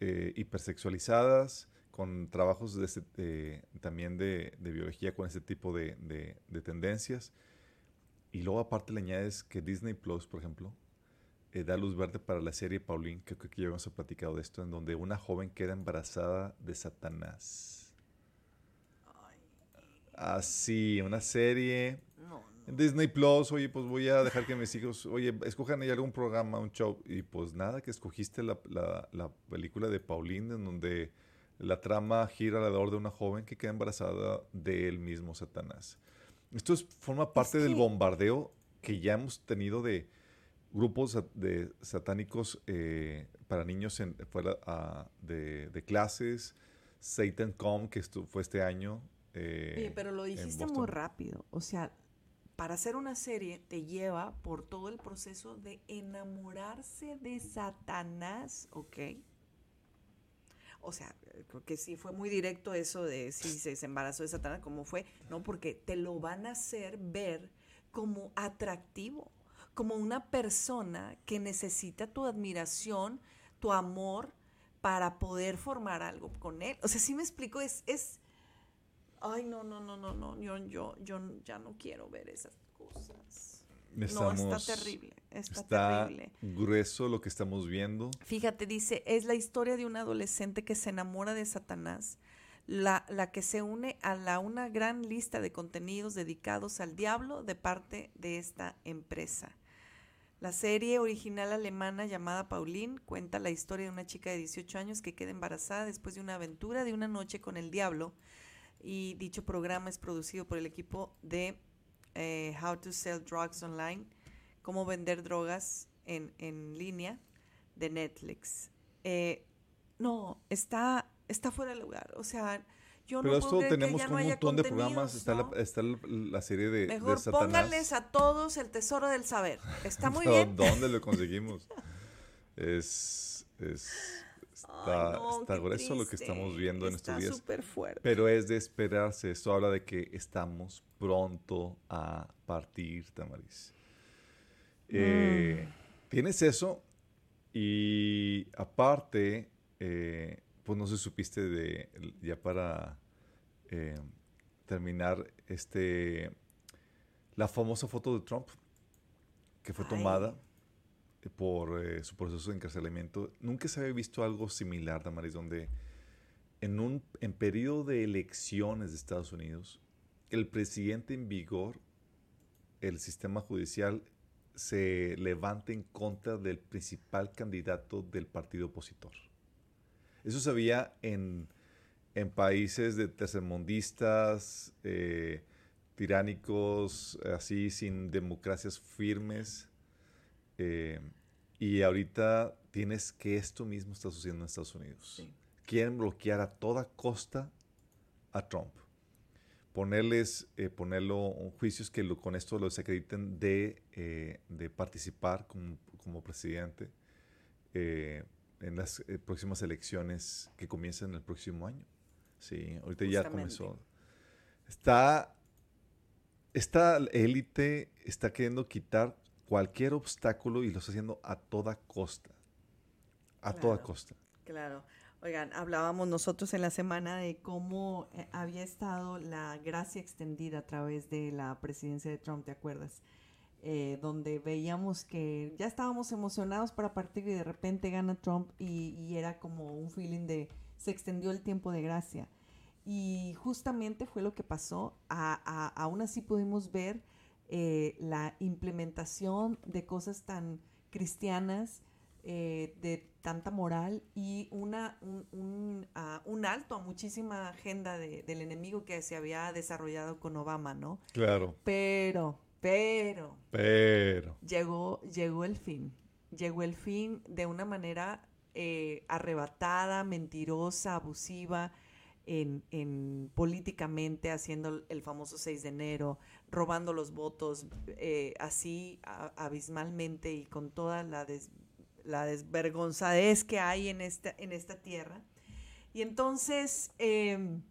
eh, hipersexualizadas, con trabajos de eh, también de, de biología con ese tipo de, de- de tendencias. Y luego aparte le añades que Disney Plus, por ejemplo, eh, da luz verde para la serie Pauline, que creo que ya habíamos platicado de esto, en donde una joven queda embarazada de Satanás. Así, una serie Disney Plus, oye, pues voy a dejar que mis hijos, oye, escojan ahí algún programa, un show, y pues nada, que escogiste la, la- la película de Pauline, en donde la trama gira alrededor de una joven que queda embarazada del mismo Satanás. Esto es- forma parte del que- bombardeo que ya hemos tenido de grupos de satánicos eh, para niños en, fuera ah, de, de clases, Satan Com, que fue este año. eh, Oye, pero lo dijiste muy rápido. O sea, para hacer una serie te lleva por todo el proceso de enamorarse de Satanás, ¿ok? O sea, creo que sí fue muy directo eso de si se embarazó de Satanás, como fue, no, porque te lo van a hacer ver como atractivo, como una persona que necesita tu admiración, tu amor para poder formar algo con él. O sea, sí me explico, es, Ay, no, no, no, no, no. Yo, yo, yo ya no quiero ver esas cosas. no, está terrible. Está, Está terrible. grueso lo que estamos viendo. Fíjate, dice, es la historia de un adolescente que se enamora de Satanás, la, la que se une a la, una gran lista de contenidos dedicados al diablo de parte de esta empresa. La serie original alemana llamada Pauline cuenta la historia de una chica de 18 años que queda embarazada después de una aventura de una noche con el diablo. Y dicho programa es producido por el equipo de eh, How to Sell Drugs Online, cómo vender drogas en, en línea de Netflix. Eh, no, está, está fuera de lugar. O sea, yo Pero no esto creer que tenemos ya un no montón de programas. Está, ¿no? la, está la, la serie de, de Mejor Satanás. pónganles a todos el tesoro del saber. Está muy bien. ¿Dónde lo conseguimos? es, es, está, Ay, no, está grueso lo que estamos viendo en estos días. súper fuerte. Pero es de esperarse. Esto habla de que estamos pronto a partir, Tamaris. Eh, Mm. Tienes eso y aparte, eh, pues no si supiste de, ya para eh, terminar, este, la famosa foto de Trump que fue Ay. tomada por eh, su proceso de encarcelamiento. Nunca se había visto algo similar, Damaris, donde en un en periodo de elecciones de Estados Unidos, el presidente en vigor, el sistema judicial, se levanta en contra del principal candidato del partido opositor. Eso se veía en, en países de tercermundistas, eh, tiránicos, así, sin democracias firmes. Eh, y ahorita tienes que esto mismo está sucediendo en Estados Unidos. Sí. Quieren bloquear a toda costa a Trump. Ponerles, eh, ponerlo juicios que lo- con esto los acrediten de, eh, de participar como, como presidente eh, en las eh, próximas elecciones que comienzan el próximo año. Sí, ahorita ya Justamente. comenzó. Está, esta élite está queriendo quitar cualquier obstáculo y lo está haciendo a toda costa. A toda Claro. costa. Claro. Oigan, hablábamos nosotros en la semana de cómo eh, había estado la gracia extendida a través de la presidencia de Trump, ¿te acuerdas? eh, donde veíamos que ya estábamos emocionados para partir y de repente gana Trump y, y era como un feeling de se extendió el tiempo de gracia. Y justamente fue lo que pasó. A- a- aún así pudimos ver eh, la implementación de cosas tan cristianas, eh, de tanta moral y una, un, un, ah, un alto a muchísima agenda de- del enemigo que se había desarrollado con Obama, ¿no? Claro, Pero, pero, pero... llegó, llegó el fin. Llegó el fin de una manera eh, arrebatada, mentirosa, abusiva, en, en políticamente, haciendo el famoso 6 de enero, robando los votos eh, así abismalmente y con toda la, des- desvergonzadez que hay en esta, en esta tierra. Y entonces, em,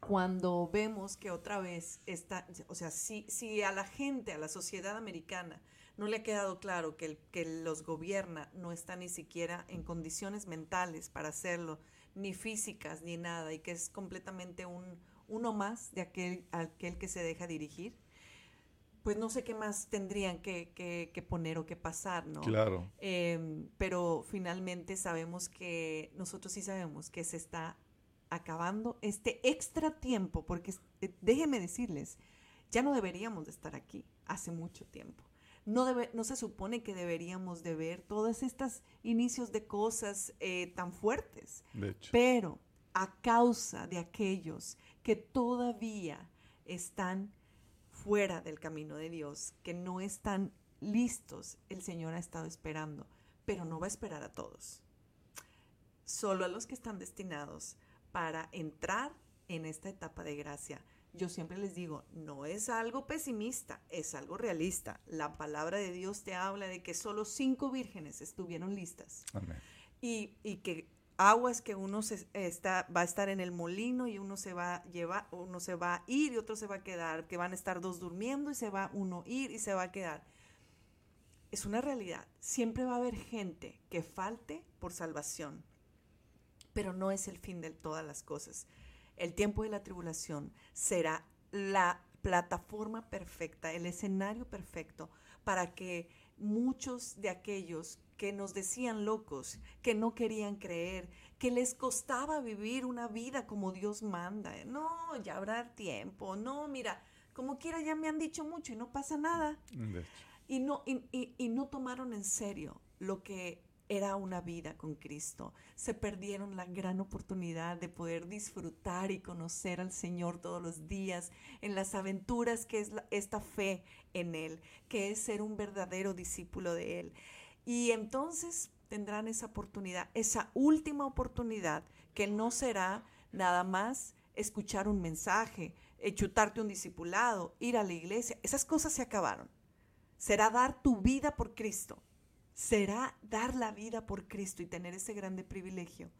cuando vemos que otra vez está, o sea, si, si a la gente, a la sociedad americana, no le ha quedado claro que que los gobierna no está ni siquiera en condiciones mentales para hacerlo, ni físicas, ni nada, y que es completamente un, uno más de aquel, aquel que se deja dirigir, pues no sé qué más tendrían que, que- que poner o que pasar, ¿no? Claro. Em, pero finalmente sabemos que, nosotros sí sabemos que se está acabando este extra tiempo, porque eh, déjenme decirles, ya no deberíamos de estar aquí hace mucho tiempo. No, debe, no se supone que deberíamos de ver todos estos inicios de cosas eh, tan fuertes, De hecho. pero a causa de aquellos que todavía están fuera del camino de Dios, que no están listos, el Señor ha estado esperando, pero no va a esperar a todos. Solo a los que están destinados para entrar en esta etapa de gracia. Yo siempre les digo, no es algo pesimista, es algo realista. La palabra de Dios te habla de que solo cinco vírgenes estuvieron listas Amén. y, y que aguas que uno se está, va a estar en el molino y uno se va a llevar, uno se va a ir y otro se va a quedar, que van a estar dos durmiendo y se va uno a ir y se va a quedar. Es una realidad. Siempre va a haber gente que falte por salvación, pero no es el fin de todas las cosas. El tiempo de la tribulación será la plataforma perfecta, el escenario perfecto para que muchos de aquellos que nos decían locos, que no querían creer, que les costaba vivir una vida como Dios manda. No, ya habrá tiempo. No, mira, como quiera ya me han dicho mucho y no pasa nada. De hecho. Y no, y, y- y no tomaron en serio lo que era una vida con Cristo. Se perdieron la gran oportunidad de poder disfrutar y conocer al Señor todos los días en las aventuras que es esta fe en Él, que es ser un verdadero discípulo de Él. Y entonces tendrán esa oportunidad, esa última oportunidad, que no será nada más escuchar un mensaje, eh, chutarte un discipulado, ir a la iglesia. Esas cosas se acabaron será dar tu vida por Cristo. Será dar la vida por Cristo y tener ese grande privilegio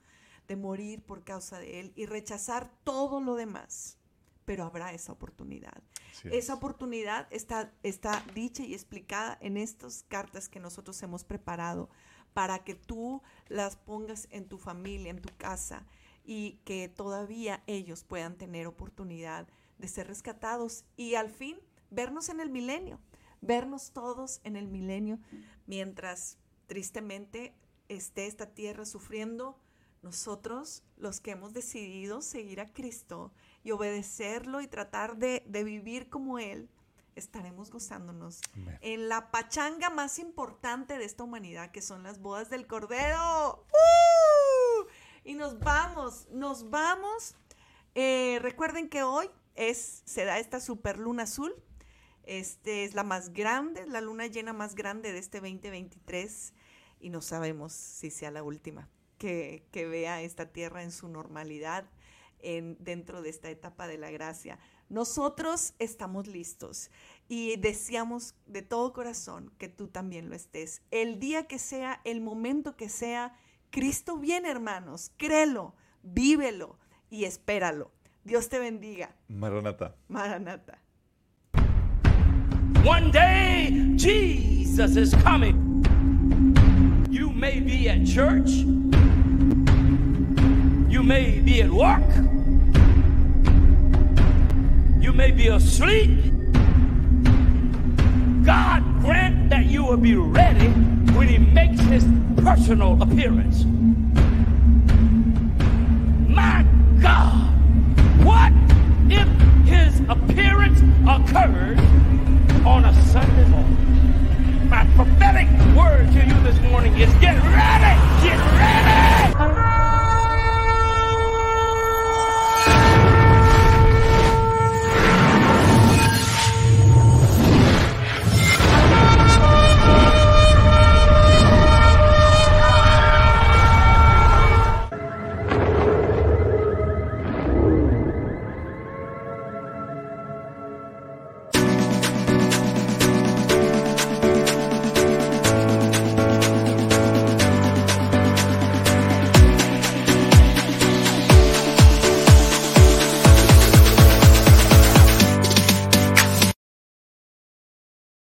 de morir por causa de Él y rechazar todo lo demás. Pero habrá esa oportunidad. Es. Esa oportunidad está, está dicha y explicada en estas cartas que nosotros hemos preparado para que tú las pongas en tu familia, en tu casa y que todavía ellos puedan tener oportunidad de ser rescatados y al fin vernos en el milenio, vernos todos en el milenio mientras tristemente esté esta tierra sufriendo nosotros, los que hemos decidido seguir a Cristo y obedecerlo y tratar de, de vivir como Él, estaremos gozándonos en la pachanga más importante de esta humanidad, que son las bodas del Cordero. ¡Uh! Y nos vamos, nos vamos. Eh, recuerden que hoy es, se da esta super luna azul. Este es la más grande, la luna llena más grande de este 2023 y no sabemos si sea la última que, que vea esta tierra en su normalidad en, dentro de esta etapa de la gracia. Nosotros estamos listos y deseamos de todo corazón que tú también lo estés. El día que sea, el momento que sea, Cristo viene, hermanos. Créelo, vívelo y espéralo. Dios te bendiga. Maranata. Maranata. One day, Jesus is coming. You may be at church. You may be at work. You may be asleep. God grant that you will be ready when he makes his personal appearance. My God, what if his appearance occurs on a Sunday morning? My prophetic word to you this morning is get ready, get ready.